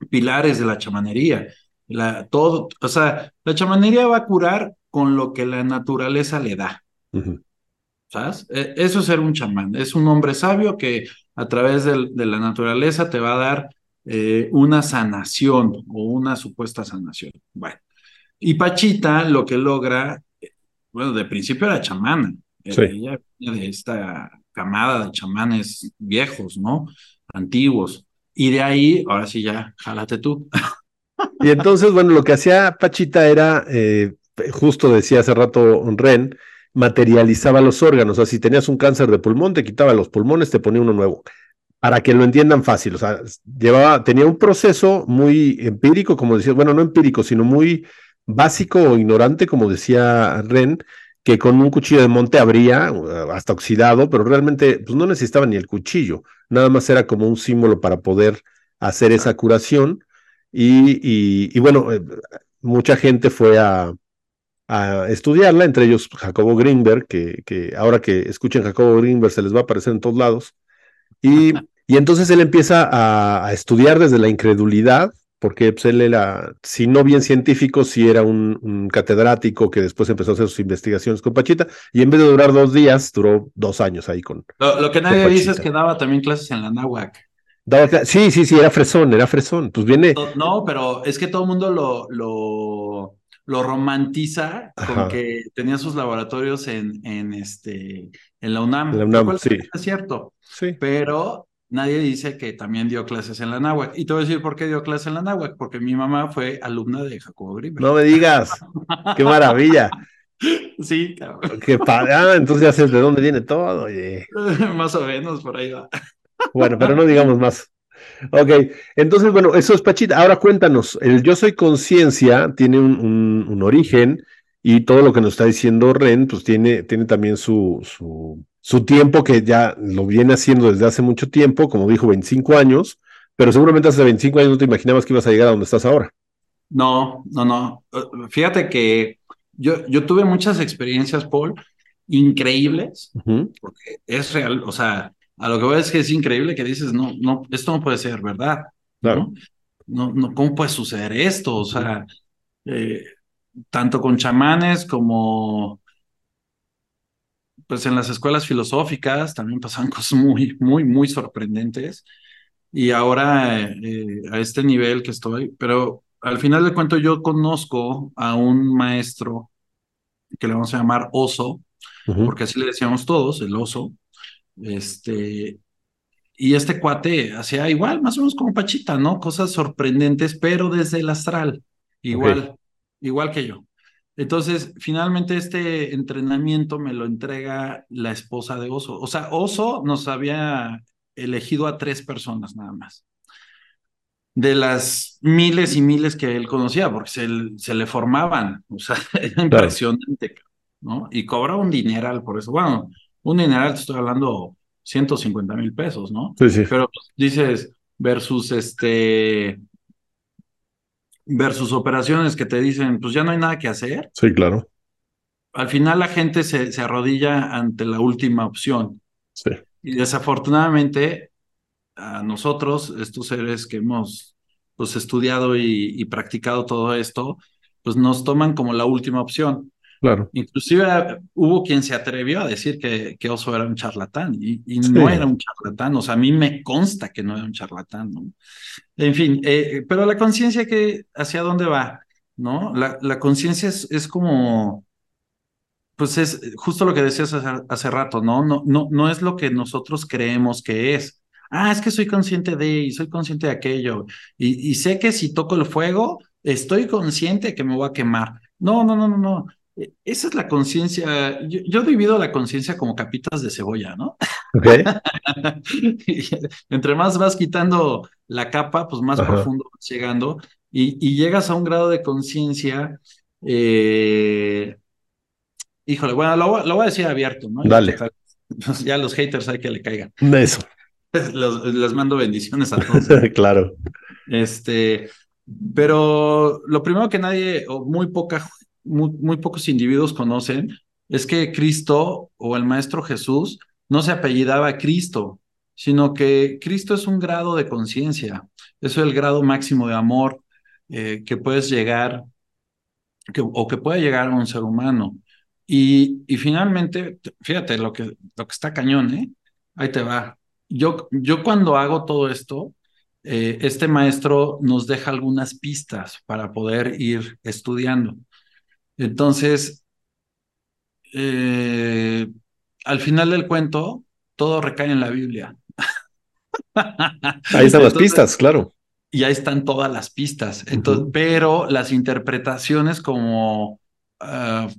pilares de la chamanería. La, todo, o sea, la chamanería va a curar con lo que la naturaleza le da. Uh -huh. ¿Sabes? Eso es ser un chamán. Es un hombre sabio que a través de, de la naturaleza te va a dar eh, una sanación o una supuesta sanación. Bueno, y Pachita lo que logra, bueno, de principio era chamana. Sí. Ella de esta camada de chamanes viejos, ¿no? Antiguos. Y de ahí, ahora sí ya, jálate tú. Y entonces, bueno, lo que hacía Pachita era, eh, justo decía hace rato Ren, materializaba los órganos. O sea, si tenías un cáncer de pulmón, te quitaba los pulmones, te ponía uno nuevo. Para que lo entiendan fácil. O sea, llevaba, tenía un proceso muy empírico, como decía, bueno, no empírico, sino muy básico o ignorante, como decía Ren, que con un cuchillo de monte abría hasta oxidado, pero realmente pues, no necesitaba ni el cuchillo, nada más era como un símbolo para poder hacer esa curación. Y, y, y bueno, eh, mucha gente fue a, a, estudiarla, entre ellos Jacobo Greenberg, que, que, ahora que escuchen Jacobo Greenberg se les va a aparecer en todos lados. Y, <laughs> y entonces él empieza a, a estudiar desde la incredulidad, porque pues, él era, si no bien científico, sí era un, un, catedrático que después empezó a hacer sus investigaciones con Pachita, y en vez de durar dos días, duró dos años ahí con. Lo, lo que nadie dice es que daba también clases en la náhuac. Daba, sí, sí, sí, era fresón, era fresón. Pues viene. No, no pero es que todo el mundo lo, lo, lo romantiza con Ajá. que tenía sus laboratorios en, en, este, en la UNAM. En la UNAM, sí. Es cierto, Sí. pero nadie dice que también dio clases en la náhuac. Y te voy a decir por qué dio clases en la náhuac, porque mi mamá fue alumna de Jacobo Grimberg. No me digas. <laughs> Qué maravilla. Sí, cabrón. Qué padre. Ah, entonces ya sé de dónde viene todo. Oye. <laughs> Más o menos por ahí va. <laughs> Bueno, pero no digamos más. Ok, entonces, bueno, eso es Pachita. Ahora cuéntanos, el yo soy conciencia tiene un, un- un origen y todo lo que nos está diciendo Ren, pues tiene, tiene también su, su, su tiempo que ya lo viene haciendo desde hace mucho tiempo, como dijo, 25 años, pero seguramente hace 25 años no te imaginabas que ibas a llegar a donde estás ahora. No, no, no. Eh, Fíjate que yo, yo tuve muchas experiencias, Paul, increíbles, porque es real, o sea, a lo que voy es que es increíble que dices, no, no, esto no puede ser verdad, Claro. ¿no? No, no, ¿cómo puede suceder esto? O sea, eh, tanto con chamanes como, pues en las escuelas filosóficas también pasaban <laughs> cosas muy, muy, muy sorprendentes. Y ahora eh, a este nivel que estoy, pero al final de cuento yo conozco a un maestro que le vamos a llamar Oso, porque así le decíamos todos, el Oso, este, y este cuate hacía igual, más o menos como Pachita, ¿no? Cosas sorprendentes, pero desde el astral, igual, igual que yo. Entonces, finalmente este entrenamiento me lo entrega la esposa de Oso. O sea, Oso nos había elegido a tres personas nada más. De las miles y miles que él conocía, porque se, se le formaban, o sea, <laughs> era impresionante, ¿no? Y cobra un dineral por eso. Bueno, un dineral, te estoy hablando 150 mil pesos, ¿no? Sí, sí. Pero pues, dices, versus este, versus operaciones que te dicen, pues ya no hay nada que hacer. Sí, claro. Al final la gente se, se arrodilla ante la última opción. Sí. Y desafortunadamente a nosotros, estos seres que hemos pues estudiado y, y practicado todo esto, pues nos toman como la última opción. Claro. Inclusive hubo quien se atrevió a decir que, que Oso era un charlatán y, y no Sí. era un charlatán, o sea, a mí me consta que no era un charlatán, ¿no? En fin, eh, pero la conciencia que hacia dónde va, ¿no? La, la conciencia es, es como, pues es justo lo que decías hace, hace rato, ¿no? No, no, no es lo que nosotros creemos que es. Ah, es que soy consciente de y soy consciente de aquello. Y, y sé que si toco el fuego, estoy consciente que me voy a quemar. No, no, no, no, no. E- Esa es la conciencia. Yo, yo divido la conciencia como capitas de cebolla, ¿no? Ok. Y <laughs> Entre más vas quitando la capa, pues más Ajá. profundo vas llegando y, y llegas a un grado de conciencia. eh, Híjole, bueno, lo, voy- lo voy a decir abierto, ¿no? Dale. Pues, ya los haters hay que le caigan. Eso. <laughs> Los- les mando bendiciones a todos. <laughs> claro. Este, pero lo primero que nadie o muy poca, muy, pocos individuos conocen es que Cristo o el Maestro Jesús no se apellidaba Cristo, sino que Cristo es un grado de conciencia, es el grado máximo de amor eh, que puedes llegar que, o que puede llegar a un ser humano. Y, y finalmente, fíjate lo que, lo que está cañón, ¿eh? Ahí te va. Yo, yo cuando hago todo esto, eh, este maestro nos deja algunas pistas para poder ir estudiando. Entonces, eh, al final del cuento, todo recae en la Biblia. Ahí están las Entonces, pistas, claro. y ahí están todas las pistas. Entonces, pero las interpretaciones como ah,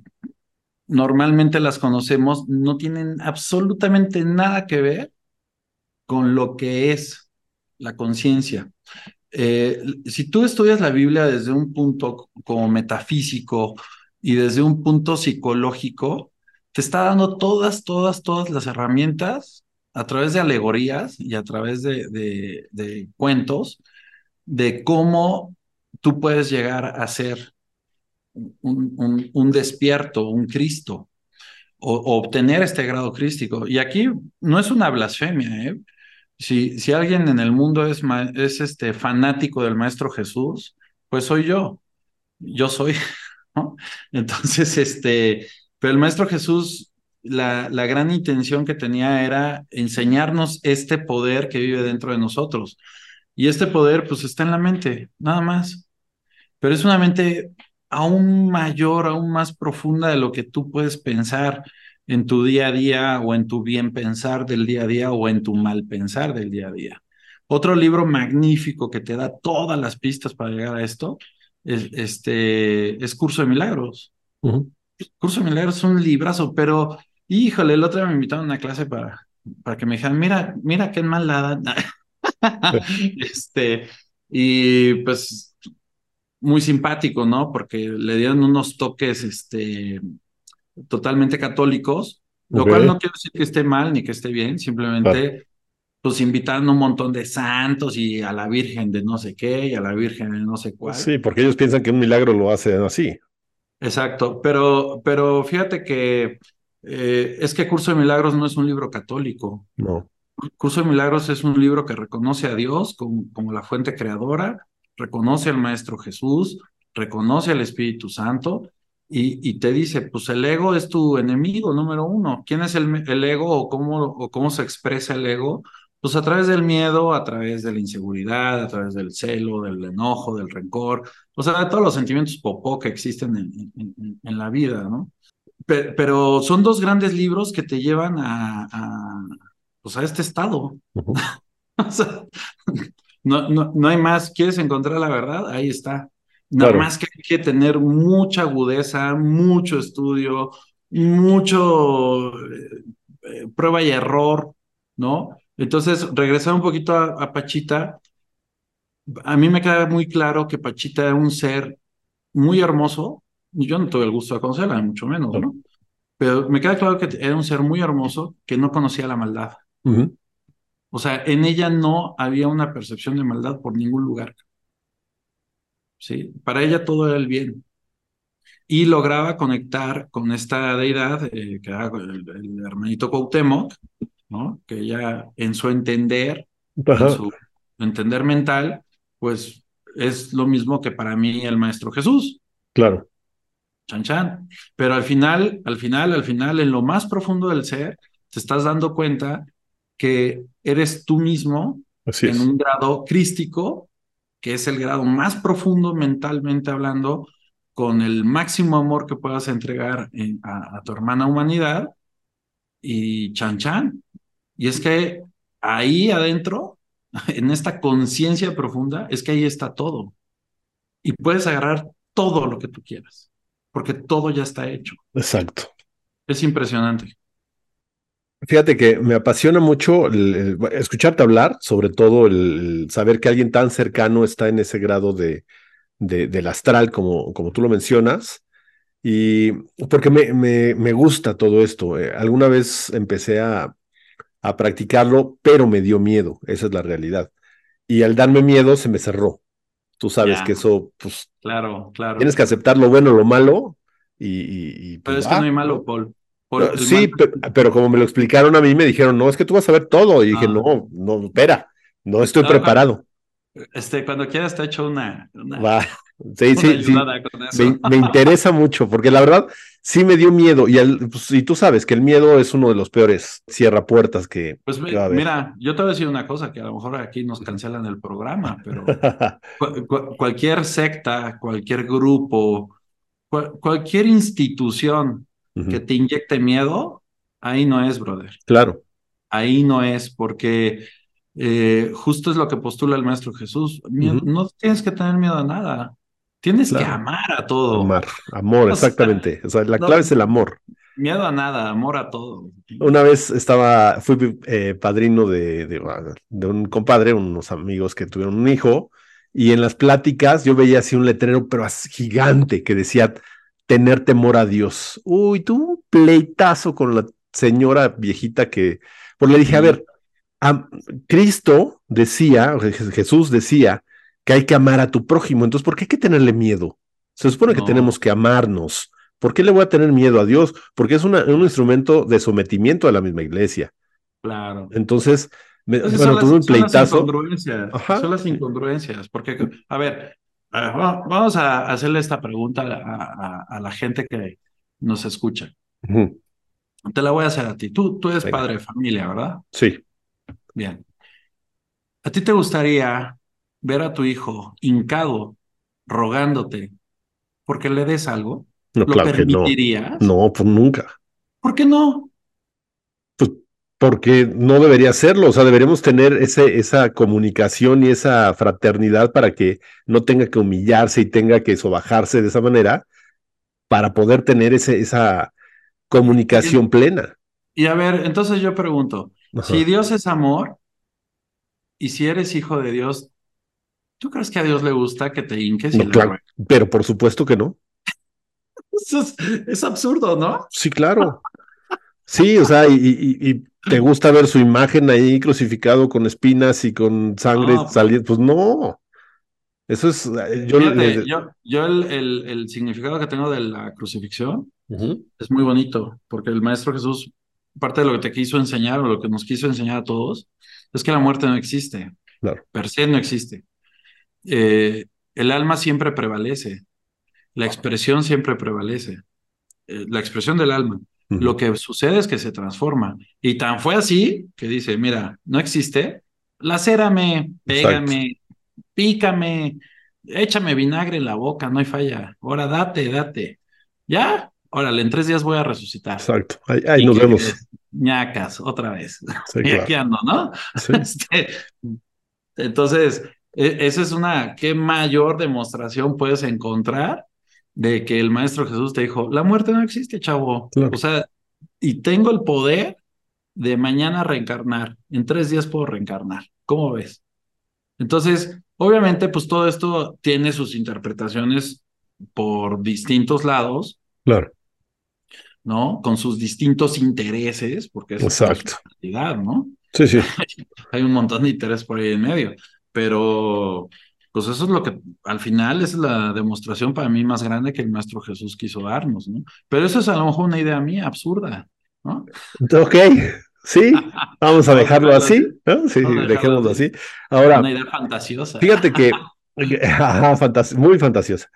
normalmente las conocemos no tienen absolutamente nada que ver con lo que es la conciencia. Eh, si tú estudias la Biblia desde un punto como metafísico y desde un punto psicológico, te está dando todas, todas, todas las herramientas a través de alegorías y a través de, cuentos de cómo tú puedes llegar a ser un, un, despierto, un Cristo, o, obtener este grado crístico. Y aquí no es una blasfemia, ¿eh? Si, si alguien en el mundo es, es este fanático del Maestro Jesús, pues soy yo. Yo soy, <laughs> ¿no? Entonces, <laughs> este, pero el Maestro Jesús, la, la gran intención que tenía era enseñarnos este poder que vive dentro de nosotros. Y este poder, pues, está en la mente, nada más. Pero es una mente aún mayor, aún más profunda de lo que tú puedes pensar en tu día a día o en tu bien pensar del día a día o en tu mal pensar del día a día. Otro libro magnífico que te da todas las pistas para llegar a esto es, este, es Curso de Milagros. Curso de Milagros es un librazo, pero híjole, el otro día me invitaron a una clase para, para que me dijeran, mira, mira qué maldad. <laughs> este, y pues muy simpático, ¿no? Porque le dieron unos toques, este, totalmente católicos, lo cual no quiero decir que esté mal ni que esté bien, simplemente pues invitaron un montón de santos y a la Virgen de no sé qué y a la Virgen de no sé cuál. Sí, porque ellos piensan que un milagro lo hace así. Exacto, pero, pero fíjate que eh, es que Curso de Milagros no es un libro católico. No. Curso de Milagros es un libro que reconoce a Dios como, como la fuente creadora, reconoce al Maestro Jesús, reconoce al Espíritu Santo y, y, te dice, pues el ego es tu enemigo número uno. ¿Quién es el, el ego o cómo, o cómo se expresa el ego? Pues a través del miedo, a través de la inseguridad, a través del celo, del enojo, del rencor, o sea, de todos los sentimientos popó que existen en, en, la vida, ¿no? Pero, son dos grandes libros que te llevan a, a, pues a este estado. <laughs> o sea, no, no, no hay más. ¿Quieres encontrar la verdad? Ahí está. Nada más que hay que tener mucha agudeza, mucho estudio, mucho eh, eh, prueba y error, ¿no? Entonces, regresar un poquito a, Pachita, a mí me queda muy claro que Pachita era un ser muy hermoso, y yo no tuve el gusto de conocerla, mucho menos, ¿no? Pero me queda claro que era un ser muy hermoso que no conocía la maldad. O sea, en ella no había una percepción de maldad por ningún lugar. ¿Sí? Para ella todo era el bien. Y lograba conectar con esta deidad, eh, que era el, el hermanito Cuauhtémoc, que ella en su entender, en su entender mental, pues es lo mismo que para mí el Maestro Jesús. Claro. Chan chan. Pero al final, al final, al final, en lo más profundo del ser, te estás dando cuenta que eres tú mismo en un grado crístico, que es el grado más profundo mentalmente hablando, con el máximo amor que puedas entregar a, a, tu hermana humanidad y chan chan. Y es que ahí adentro, <laughs> en esta conciencia profunda, es que ahí está todo. Y puedes agarrar todo lo que tú quieras, porque todo ya está hecho. Exacto. Es impresionante. Fíjate que me apasiona mucho escucharte hablar, sobre todo el, saber que alguien tan cercano está en ese grado de, del astral, como, como tú lo mencionas, y porque me, me, me gusta todo esto. Eh, alguna vez empecé a, a practicarlo, pero me dio miedo, esa es la realidad. Y al darme miedo se me cerró. Tú sabes que eso, pues... Claro, claro. Tienes que aceptar lo bueno, lo malo y... pero pues, es que no hay malo, Paul. sí, pero, como me lo explicaron a mí, me dijeron, no, es que tú vas a ver todo. Y dije, ah. no, no, espera, no estoy preparado. Este, cuando quieras te hecho una... <laughs> una... Sí, sí, sí. Me, interesa <laughs> mucho, porque la verdad sí me dio miedo. Y, pues, y tú sabes que el miedo es uno de los peores cierra puertas que. Pues mira, yo te voy a decir una cosa que a lo mejor aquí nos cancelan el programa, pero <laughs> cualquier secta, cualquier grupo, cualquier institución que te inyecte miedo, ahí no es, brother. Claro. Ahí no es, porque eh, justo es lo que postula el Maestro Jesús. No tienes que tener miedo a nada. Tienes que amar a todo. Amar, amor, exactamente. O sea, la clave es el amor. Miedo a nada, amor a todo. Una vez estaba, fui eh, padrino de, de, un compadre, unos amigos que tuvieron un hijo, y en las pláticas yo veía así un letrero, pero así gigante, que decía tener temor a Dios. Uy, tuvo un pleitazo con la señora viejita que, pues le dije, a ver, Cristo decía, Jesús decía, que hay que amar a tu prójimo. Entonces, ¿por qué hay que tenerle miedo? Se supone que tenemos que amarnos. ¿Por qué le voy a tener miedo a Dios? Porque es un instrumento de sometimiento a la misma iglesia. Claro. Entonces, bueno, tuve un pleitazo. Son las incongruencias. Son las incongruencias. Porque, a ver, vamos a hacerle esta pregunta a, la gente que nos escucha. Te la voy a hacer a ti. Tú, tú eres padre de familia, ¿verdad? Sí. Bien. ¿A ti te gustaría ver a tu hijo hincado, rogándote porque le des algo? No, ¿Lo claro que no. permitirías? No, pues nunca. ¿Por qué no? Pues porque no debería serlo, o sea, deberíamos tener ese, esa comunicación y esa fraternidad para que no tenga que humillarse y tenga que sobajarse de esa manera para poder tener ese, esa comunicación plena. Y a ver, entonces yo pregunto, Ajá. si Dios es amor y si eres hijo de Dios, ¿tú crees que a Dios le gusta que te hinques No, claro, pero por supuesto que no. <laughs> Eso es, es absurdo, ¿no? Sí, claro. Sí, o sea, y, y- y te gusta ver su imagen ahí crucificado con espinas y con sangre No, saliendo. Pues no. Eso es. eh, Yo Fíjate, le- yo, yo el, el, el significado que tengo de la crucifixión es muy bonito, porque el Maestro Jesús, parte de lo que te quiso enseñar o lo que nos quiso enseñar a todos, es que la muerte no existe, Claro. per se no existe. Eh, el alma siempre prevalece, la expresión siempre prevalece, eh, la expresión del alma. Lo que sucede es que se transforma. Y tan fue así que dice, mira, no existe, lacérame, pégame, pícame, échame vinagre en la boca, no hay falla. Ahora date, date. Ya, órale, en tres días voy a resucitar. Exacto. Ahí, ahí ¿Y nos vemos. ñacas, otra vez. Sí, <laughs> y aquí ando, ¿no? Sí. <laughs> Este, entonces, e- esa es una, ¿qué mayor demostración puedes encontrar de que el Maestro Jesús te dijo, la muerte no existe, chavo? Claro. O sea, y tengo el poder de mañana reencarnar. En tres días puedo reencarnar. ¿Cómo ves? Entonces, obviamente, pues todo esto tiene sus interpretaciones por distintos lados, Claro. ¿no? Con sus distintos intereses, porque es Exacto. ¿no? Sí, sí. <laughs> Hay un montón de interés por ahí en medio, pero pues eso es lo que al final es la demostración para mí más grande que el Maestro Jesús quiso darnos, ¿no? Pero eso es a lo mejor una idea mía absurda, ¿no? Ok. Sí. <laughs> Vamos a dejarlo así. ¿no? Sí, dejémoslo así. Ahora, Una idea fantasiosa. Fíjate que, <laughs> <laughs> ajá, fantas- muy fantasiosa.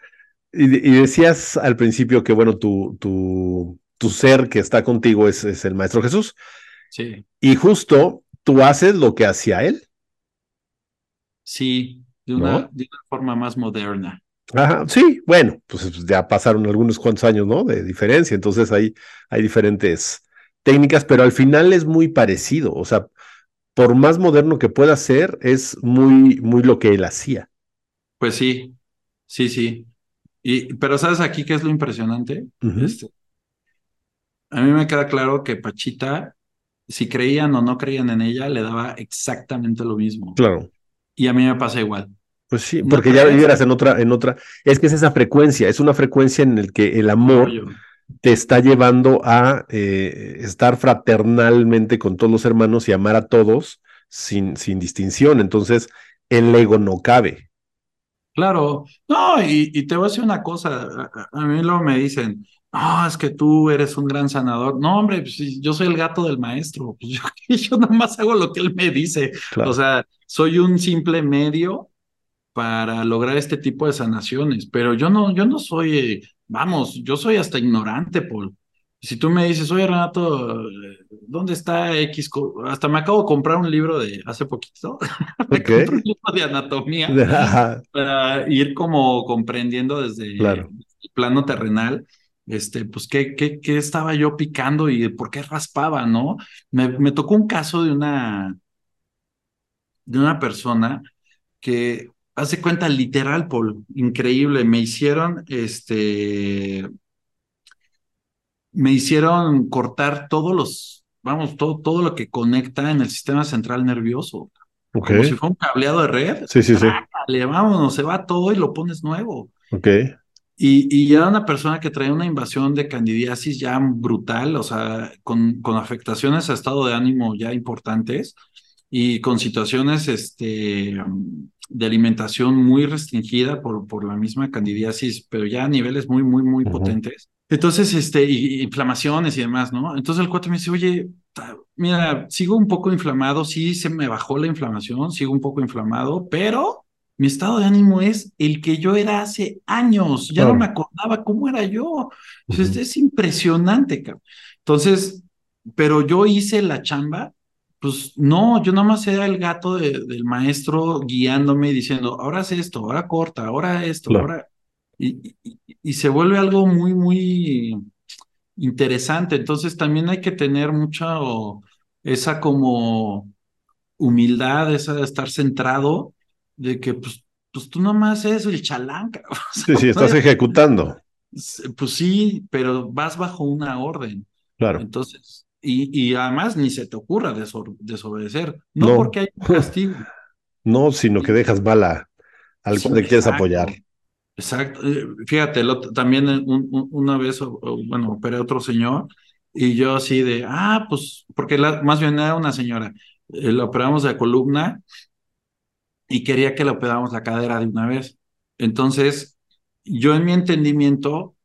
Y, y decías al principio que, bueno, tu, tu, tu ser que está contigo es, es el Maestro Jesús. Sí, Y justo tú haces lo que hacía él. Sí, de una, ¿No? de una forma más moderna. Ajá, sí, bueno, pues ya pasaron algunos cuantos años, ¿no? De diferencia. Entonces hay, hay diferentes técnicas, pero al final es muy parecido. O sea, por más moderno que pueda ser, es muy, muy lo que él hacía. Pues sí, sí, sí. Y, pero ¿sabes aquí qué es lo impresionante? Este, a mí me queda claro que Pachita, si creían o no creían en ella, le daba exactamente lo mismo. Claro. Y a mí me pasa igual. Pues sí, No porque ya vivieras en otra, en otra, es que es esa frecuencia, es una frecuencia en el que el amor te está llevando a eh, estar fraternalmente con todos los hermanos y amar a todos sin, sin distinción. Entonces, el ego no cabe. Claro, no, y, y te voy a decir una cosa, a, a- a mí luego me dicen, no, es que tú eres un gran sanador. No, hombre, pues, yo soy el gato del maestro, <laughs> pues yo, yo nada más hago lo que él me dice. Claro. O sea, soy un simple medio para lograr este tipo de sanaciones, pero yo no, yo no soy, eh, vamos, yo soy hasta ignorante, Paul. Si tú me dices, oye Renato, ¿dónde está X? co-?" Hasta me acabo de comprar un libro de hace poquito, <laughs> me compré un libro de anatomía <laughs> para ir como comprendiendo desde Claro. el plano terrenal, este, pues qué, qué, qué estaba yo picando y por qué raspaba, ¿no? Me, me tocó un caso de una, de una persona que hace cuenta literal, Paul, increíble, me hicieron, este, me hicieron cortar todos los, vamos, todo, todo lo que conecta en el sistema central nervioso, ok. como si fuera un cableado de red. Sí, sí, sí. Trácale, vámonos, se va todo y lo pones nuevo. Ok. Y, y era una persona que traía una invasión de candidiasis ya brutal, o sea, con, con afectaciones a estado de ánimo ya importantes y con situaciones este, de alimentación muy restringida por, por la misma candidiasis, pero ya a niveles muy, muy, muy Ujú. potentes. Entonces, este, y, y inflamaciones y demás, ¿no? Entonces el cuate me dice, oye, mira, sigo un poco inflamado, sí se me bajó la inflamación, sigo un poco inflamado, pero mi estado de ánimo es el que yo era hace años, ya no me acordaba cómo era yo. Entonces, es impresionante, cabrón. Entonces, pero yo hice la chamba, pues no, yo nada más era el gato de- del maestro guiándome y diciendo, ahora haz esto, ahora corta, ahora esto, Claro. ahora. y, y, y se vuelve algo muy, muy interesante. Entonces también hay que tener mucha o, esa como humildad, esa de estar centrado, de que pues, pues tú nomás eres el <laughs> sea, Sí, sí, estás ejecutando. <laughs> Pues sí, pero vas bajo una orden. Claro. Entonces, y, y además ni se te ocurra deso- desobedecer, no, No. porque hay un <laughs> castigo. No, sino que dejas mala al Sí, cual te quieres apoyar. Exacto. Eh, Fíjate, otro- también un- un- una vez, bueno, operé a otro señor y yo así de, ah, pues, porque la- más bien era una señora, eh, la operamos de columna y quería que le operáramos la cadera de una vez. Entonces, yo en mi entendimiento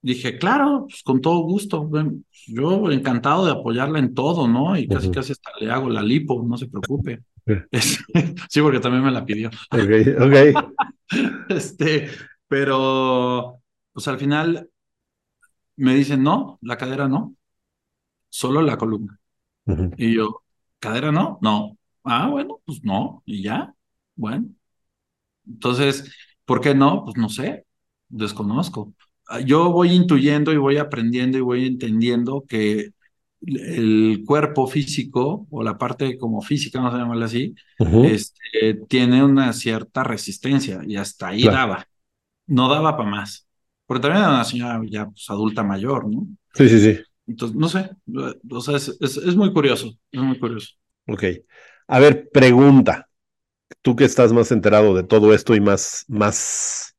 dije, claro, pues con todo gusto, yo encantado de apoyarla en todo, ¿no? Y casi casi hasta le hago la lipo, no se preocupe. Sí. <laughs> Porque también me la pidió. Ok, ok. <laughs> Este, pero pues al final me dicen, no, la cadera no, solo la columna. Y yo, ¿cadera no? No. Ah, bueno, pues no, y ya, bueno. Entonces, ¿por qué no? Pues no sé, desconozco. Ah, Yo voy intuyendo y voy aprendiendo y voy entendiendo que el cuerpo físico o la parte como física, vamos a llamarla así, este, tiene una cierta resistencia y hasta ahí Claro. daba. No daba para más. Porque también era una señora ya pues, adulta mayor, ¿no? Sí, sí, sí. Entonces, no sé, o sea, es, es, es muy curioso, es muy curioso. Ok. A ver, pregunta. Tú que estás más enterado de todo esto y más, más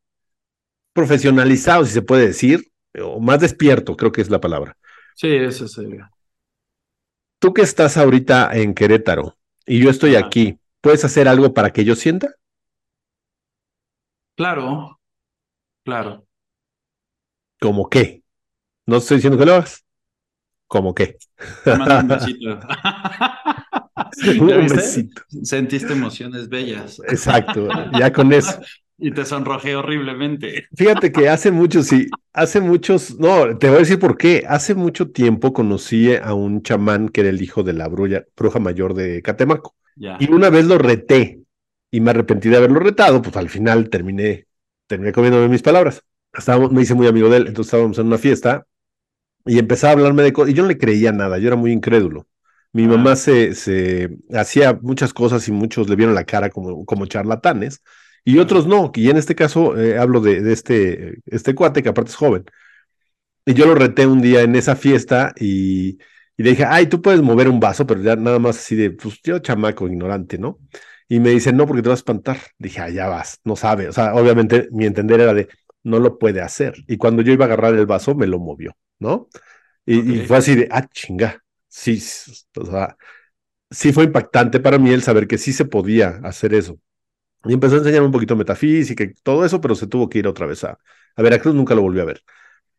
profesionalizado, si se puede decir, o más despierto, creo que es la palabra. Sí, ese es el... Tú que estás ahorita en Querétaro y yo estoy aquí, ¿puedes hacer algo para que yo sienta? Claro, claro. ¿Cómo qué? No estoy diciendo que lo hagas. ¿Cómo qué? Te mando un besito. <laughs> <laughs> <laughs> Sentiste emociones bellas. Exacto, ya con eso. <laughs> Y te sonrojé horriblemente. Fíjate que hace muchos, sí, hace muchos, no, te voy a decir por qué. Hace mucho tiempo conocí a un chamán que era el hijo de la bruja mayor de Catemaco. Ya. Y una vez lo reté y me arrepentí de haberlo retado, pues al final terminé, terminé comiéndome mis palabras. Estábamos, me hice muy amigo de él, entonces estábamos en una fiesta y empezaba a hablarme de cosas, y yo no le creía nada, yo era muy incrédulo. Mi Ah. mamá se, se hacía muchas cosas y muchos le vieron la cara como, como charlatanes y otros no, y en este caso eh, hablo de, de este, este cuate que aparte es joven. Y yo lo reté un día en esa fiesta y, y le dije, ay, tú puedes mover un vaso, pero ya nada más así de, pues yo chamaco, ignorante, ¿no? Y me dice, no, porque te vas a espantar. Dije, allá vas, no sabe. O sea, obviamente mi entender era de, no lo puede hacer. Y cuando yo iba a agarrar el vaso, me lo movió, ¿no? Y, y fue así de, ah, chinga. Sí, o sea, sí fue impactante para mí el saber que sí se podía hacer eso. Y empezó a enseñarme un poquito metafísica y todo eso, pero se tuvo que ir otra vez a, a Veracruz, nunca lo volví a ver.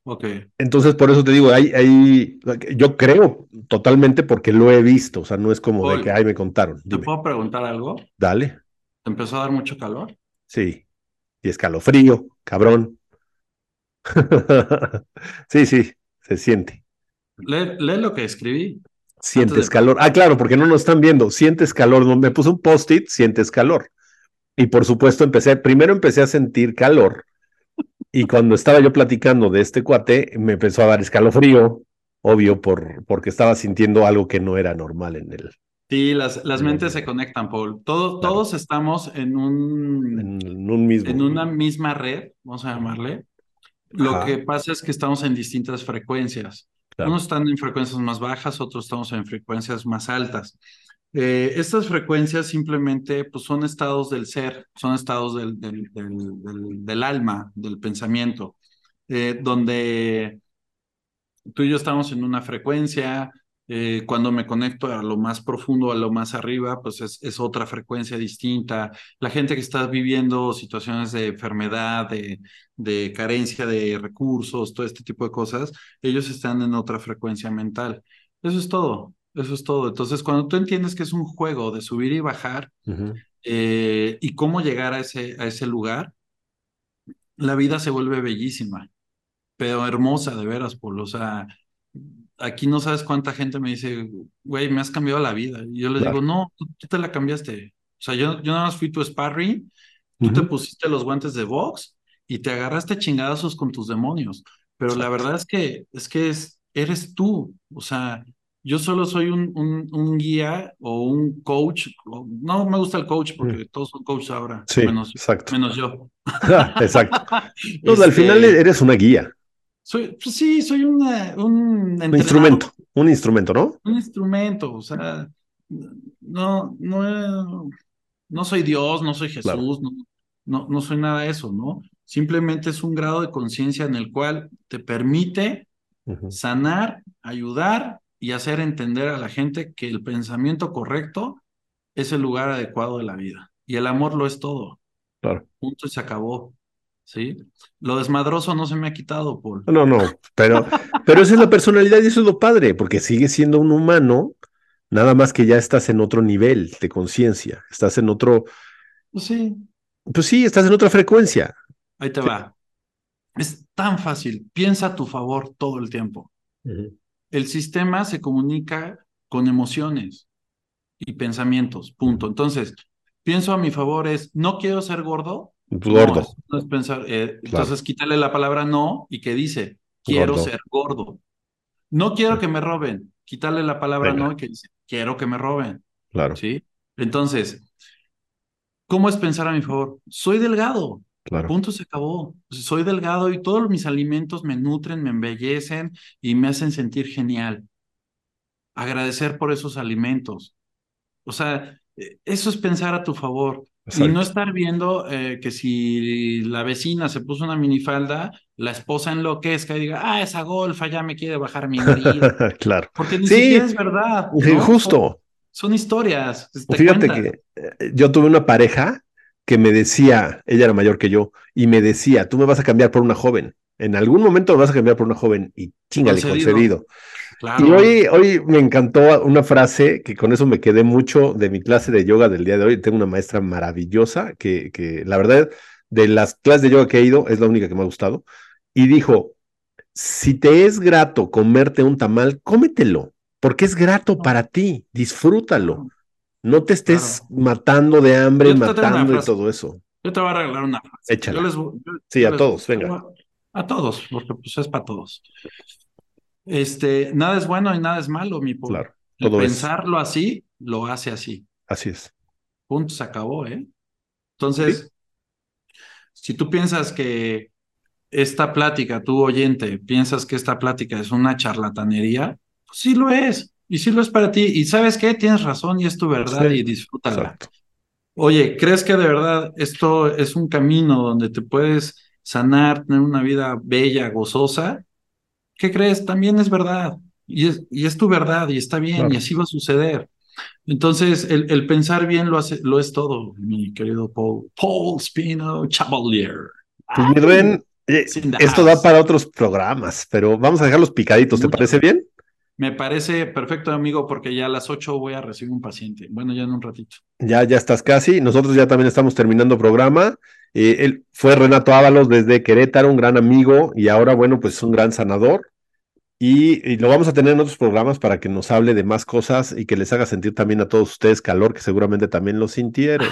Ok. Entonces, por eso te digo, hay, hay, yo creo totalmente porque lo he visto, o sea, no es como de que, ay, me contaron. ¿Te puedo preguntar algo? dale, ¿Te empezó a dar mucho calor? sí, y escalofrío, cabrón. <laughs> Sí, sí, se siente. Lee, lee lo que escribí. Sientes de- calor. Ah, claro, porque no nos están viendo. Sientes calor. No, Me puse un post-it, sientes calor. Y por supuesto, empecé, primero empecé a sentir calor. Y cuando estaba yo platicando de este cuate, me empezó a dar escalofrío, obvio, por, porque estaba sintiendo algo que no era normal en él. Sí, las, las mentes se conectan, Paul. Todo- Claro. Todos estamos en un, En, en un mismo. en una misma red, vamos a llamarle. Lo Ajá. que pasa es que estamos en distintas frecuencias. Claro. Unos están en frecuencias más bajas, otros estamos en frecuencias más altas. Eh, estas frecuencias simplemente pues, son estados del ser, son estados del, alma, del pensamiento, eh, donde tú y yo estamos en una frecuencia, eh, cuando me conecto a lo más profundo, a lo más arriba, pues es, es otra frecuencia distinta. La gente que está viviendo situaciones de enfermedad, de, de carencia de recursos, todo este tipo de cosas, ellos están en otra frecuencia mental. Eso es todo, eso es todo. Entonces, cuando tú entiendes que es un juego de subir y bajar Ujú. eh, y cómo llegar a ese, a ese lugar, la vida se vuelve bellísima, pero hermosa de veras, Polo. O sea, aquí no sabes cuánta gente me dice, güey, me has cambiado la vida. Y yo les Claro. digo, no, tú, tú te la cambiaste. O sea, yo, yo nada más fui tu sparring, tú te Ujú. pusiste los guantes de box y te agarraste chingadazos con tus demonios. Pero la verdad es que, es que es, eres tú. O sea, yo solo soy un, un, un guía o un coach. No me gusta el coach porque Mm. todos son coaches ahora, Sí, menos, exacto. menos yo. <laughs> exacto. <laughs> No, al Este, final eres una guía, soy, pues sí, soy una, un un entrenador, instrumento, un instrumento, ¿no? un instrumento, o sea, no, no, no soy Dios, no soy Jesús, Claro. no, no, no soy nada de eso, ¿no? Simplemente es un grado de conciencia en el cual te permite sanar, ayudar y hacer entender a la gente que el pensamiento correcto es el lugar adecuado de la vida. Y el amor lo es todo. Claro. Punto y se acabó. ¿Sí? Lo desmadroso no se me ha quitado, Paul. No, no, pero, pero esa es la personalidad y eso es lo padre, porque sigues siendo un humano, nada más que ya estás en otro nivel de conciencia, estás en otro, Pues sí, pues sí, estás en otra frecuencia. ahí te va. Es tan fácil. Piensa a tu favor todo el tiempo. El sistema se comunica con emociones y pensamientos. Punto. Entonces, pienso a mi favor es, no quiero ser gordo. Pues No, gordo, no es pensar, eh, Claro. Entonces, quítale la palabra no y que dice, quiero Gordo. ser gordo. No quiero que me roben. Quítale la palabra Venga. no y que dice, quiero que me roben. claro, ¿Sí? Entonces, ¿cómo es pensar a mi favor? Soy delgado. claro. Punto, se acabó. Soy delgado y todos mis alimentos me nutren, me embellecen y me hacen sentir genial. Agradecer por esos alimentos. O sea, eh, eso es pensar a tu favor. Y no estar viendo eh, que si la vecina se puso una minifalda, la esposa enloquezca y diga, ah, esa golfa ya me quiere bajar mi marido. <laughs> claro. Porque ni Sí. siquiera es verdad. ¿no? Justo. Son historias. te Fíjate cuentan. que eh, yo tuve una pareja que me decía, ella era mayor que yo, y me decía, tú me vas a cambiar por una joven. En algún momento me vas a cambiar por una joven y chingale, Concedido. concedido. Claro. Y hoy, hoy me encantó una frase que con eso me quedé mucho de mi clase de yoga del día de hoy. Tengo una maestra maravillosa que, que la verdad, de las clases de yoga que he ido, es la única que me ha gustado. Y dijo, si te es grato comerte un tamal, cómetelo, porque es grato para ti, disfrútalo. No te estés Claro. matando de hambre, matando y todo eso. Yo te voy a regalar una frase. Échala. Yo les voy- yo- Sí, yo a les- todos, venga. A todos, porque pues es para todos. Este, nada es bueno y nada es malo, mi pobre. Claro, todo. Pensarlo así, lo hace así. Así es. Punto, se acabó, ¿eh? Entonces, si tú piensas que esta plática, tú oyente, piensas que esta plática es una charlatanería, pues sí lo es. Y sí lo es para ti. Y sabes qué, tienes razón y es tu verdad Sí, y disfrútala. Exacto. Oye, ¿crees que de verdad esto es un camino donde te puedes sanar, tener una vida bella, gozosa? ¿Qué crees? También es verdad. Y es, y es tu verdad y está bien Claro. y así va a suceder. Entonces, el, el pensar bien lo, hace, lo es todo, mi querido Paul. Paul Spino Chavalier. Pues mi Rubén, eh, esto da para otros programas, pero vamos a dejarlos picaditos, ¿te parece bien? Me parece perfecto, amigo, porque ya a las 8 voy a recibir un paciente. Bueno, ya en un ratito. Ya, ya estás casi. Nosotros ya también estamos terminando programa. Eh, él fue Renato Ábalos desde Querétaro, un gran amigo y ahora, bueno, pues un gran sanador. Y, y lo vamos a tener en otros programas para que nos hable de más cosas y que les haga sentir también a todos ustedes calor, que seguramente también lo sintieron.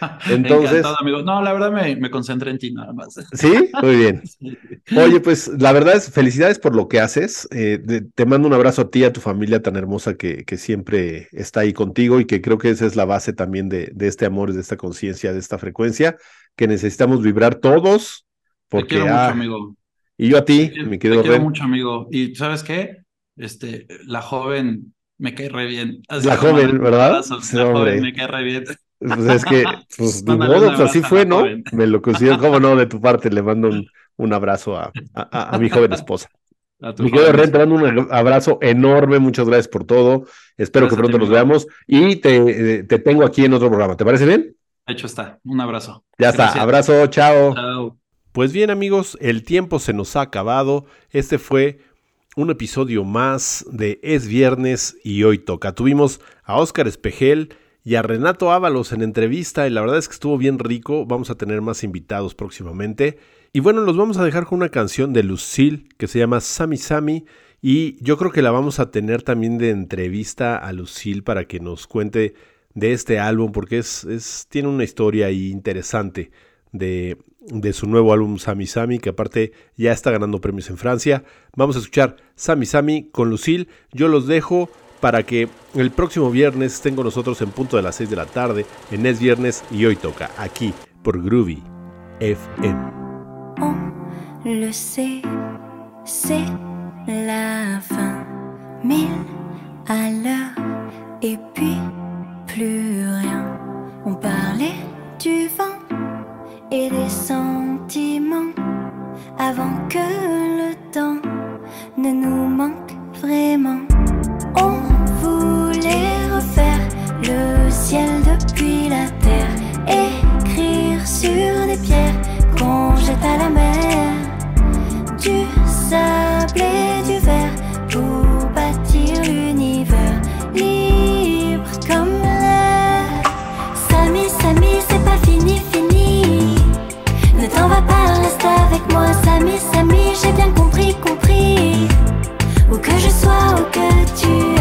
<laughs> Entonces- amigo. No, la verdad me, me concentré en ti nada más. ¿Sí? Muy bien. <laughs> Oye, pues la verdad es felicidades por lo que haces. Eh, de- te mando un abrazo a ti, a tu familia tan hermosa que, que siempre está ahí contigo y que creo que esa es la base también de, de este amor, de esta conciencia, de esta frecuencia que necesitamos vibrar todos. Te Porque, quiero mucho, ah, amigo. y yo a ti, Te quiero- mi querido Te quiero Ren. mucho, amigo. Y ¿sabes qué? Este, la joven me cae re bien. Así La como joven, de- ¿verdad? Sí, La hombre. joven me cae re bien. Pues es que, pues Mándale modo, pues así fue, ¿no? joven. Me lo considero, cómo no, de tu parte, le mando un, un abrazo a, a- a- a mi joven esposa. A Mi querido Ren, te mando un abrazo enorme, muchas gracias por todo. Espero que a ti, pronto nos amigo. veamos y te, eh, te tengo aquí en otro programa. ¿Te parece bien? Hecho está. Un abrazo. Ya está, abrazo, chao. Chao. Pues bien amigos, el tiempo se nos ha acabado. Este fue un episodio más de Es Viernes y hoy toca. Tuvimos a Óscar Espejel y a Renato Ábalos en entrevista y la verdad es que estuvo bien rico. Vamos a tener más invitados próximamente. Y bueno, los vamos a dejar con una canción de Lucille que se llama Sami Sami y yo creo que la vamos a tener también de entrevista a Lucille para que nos cuente de este álbum porque es, tiene una historia interesante de su nuevo álbum Sami Sami, que aparte ya está ganando premios en Francia. Vamos a escuchar Sami Sami con Lucille. Yo los dejo para que el próximo viernes estén con nosotros en punto de las 6 de la tarde, en Es Viernes y Hoy Toca, aquí por Groovy FM. On le sait, c'est la et puis plus rien. On parlait du vent et des sentiments avant que le temps ne nous manque vraiment. On voulait refaire le ciel depuis la terre, écrire sur des pierres qu'on jette à la mer, du sable avec moi, Samy, Samy, j'ai bien compris, compris. Où que je sois, où que tu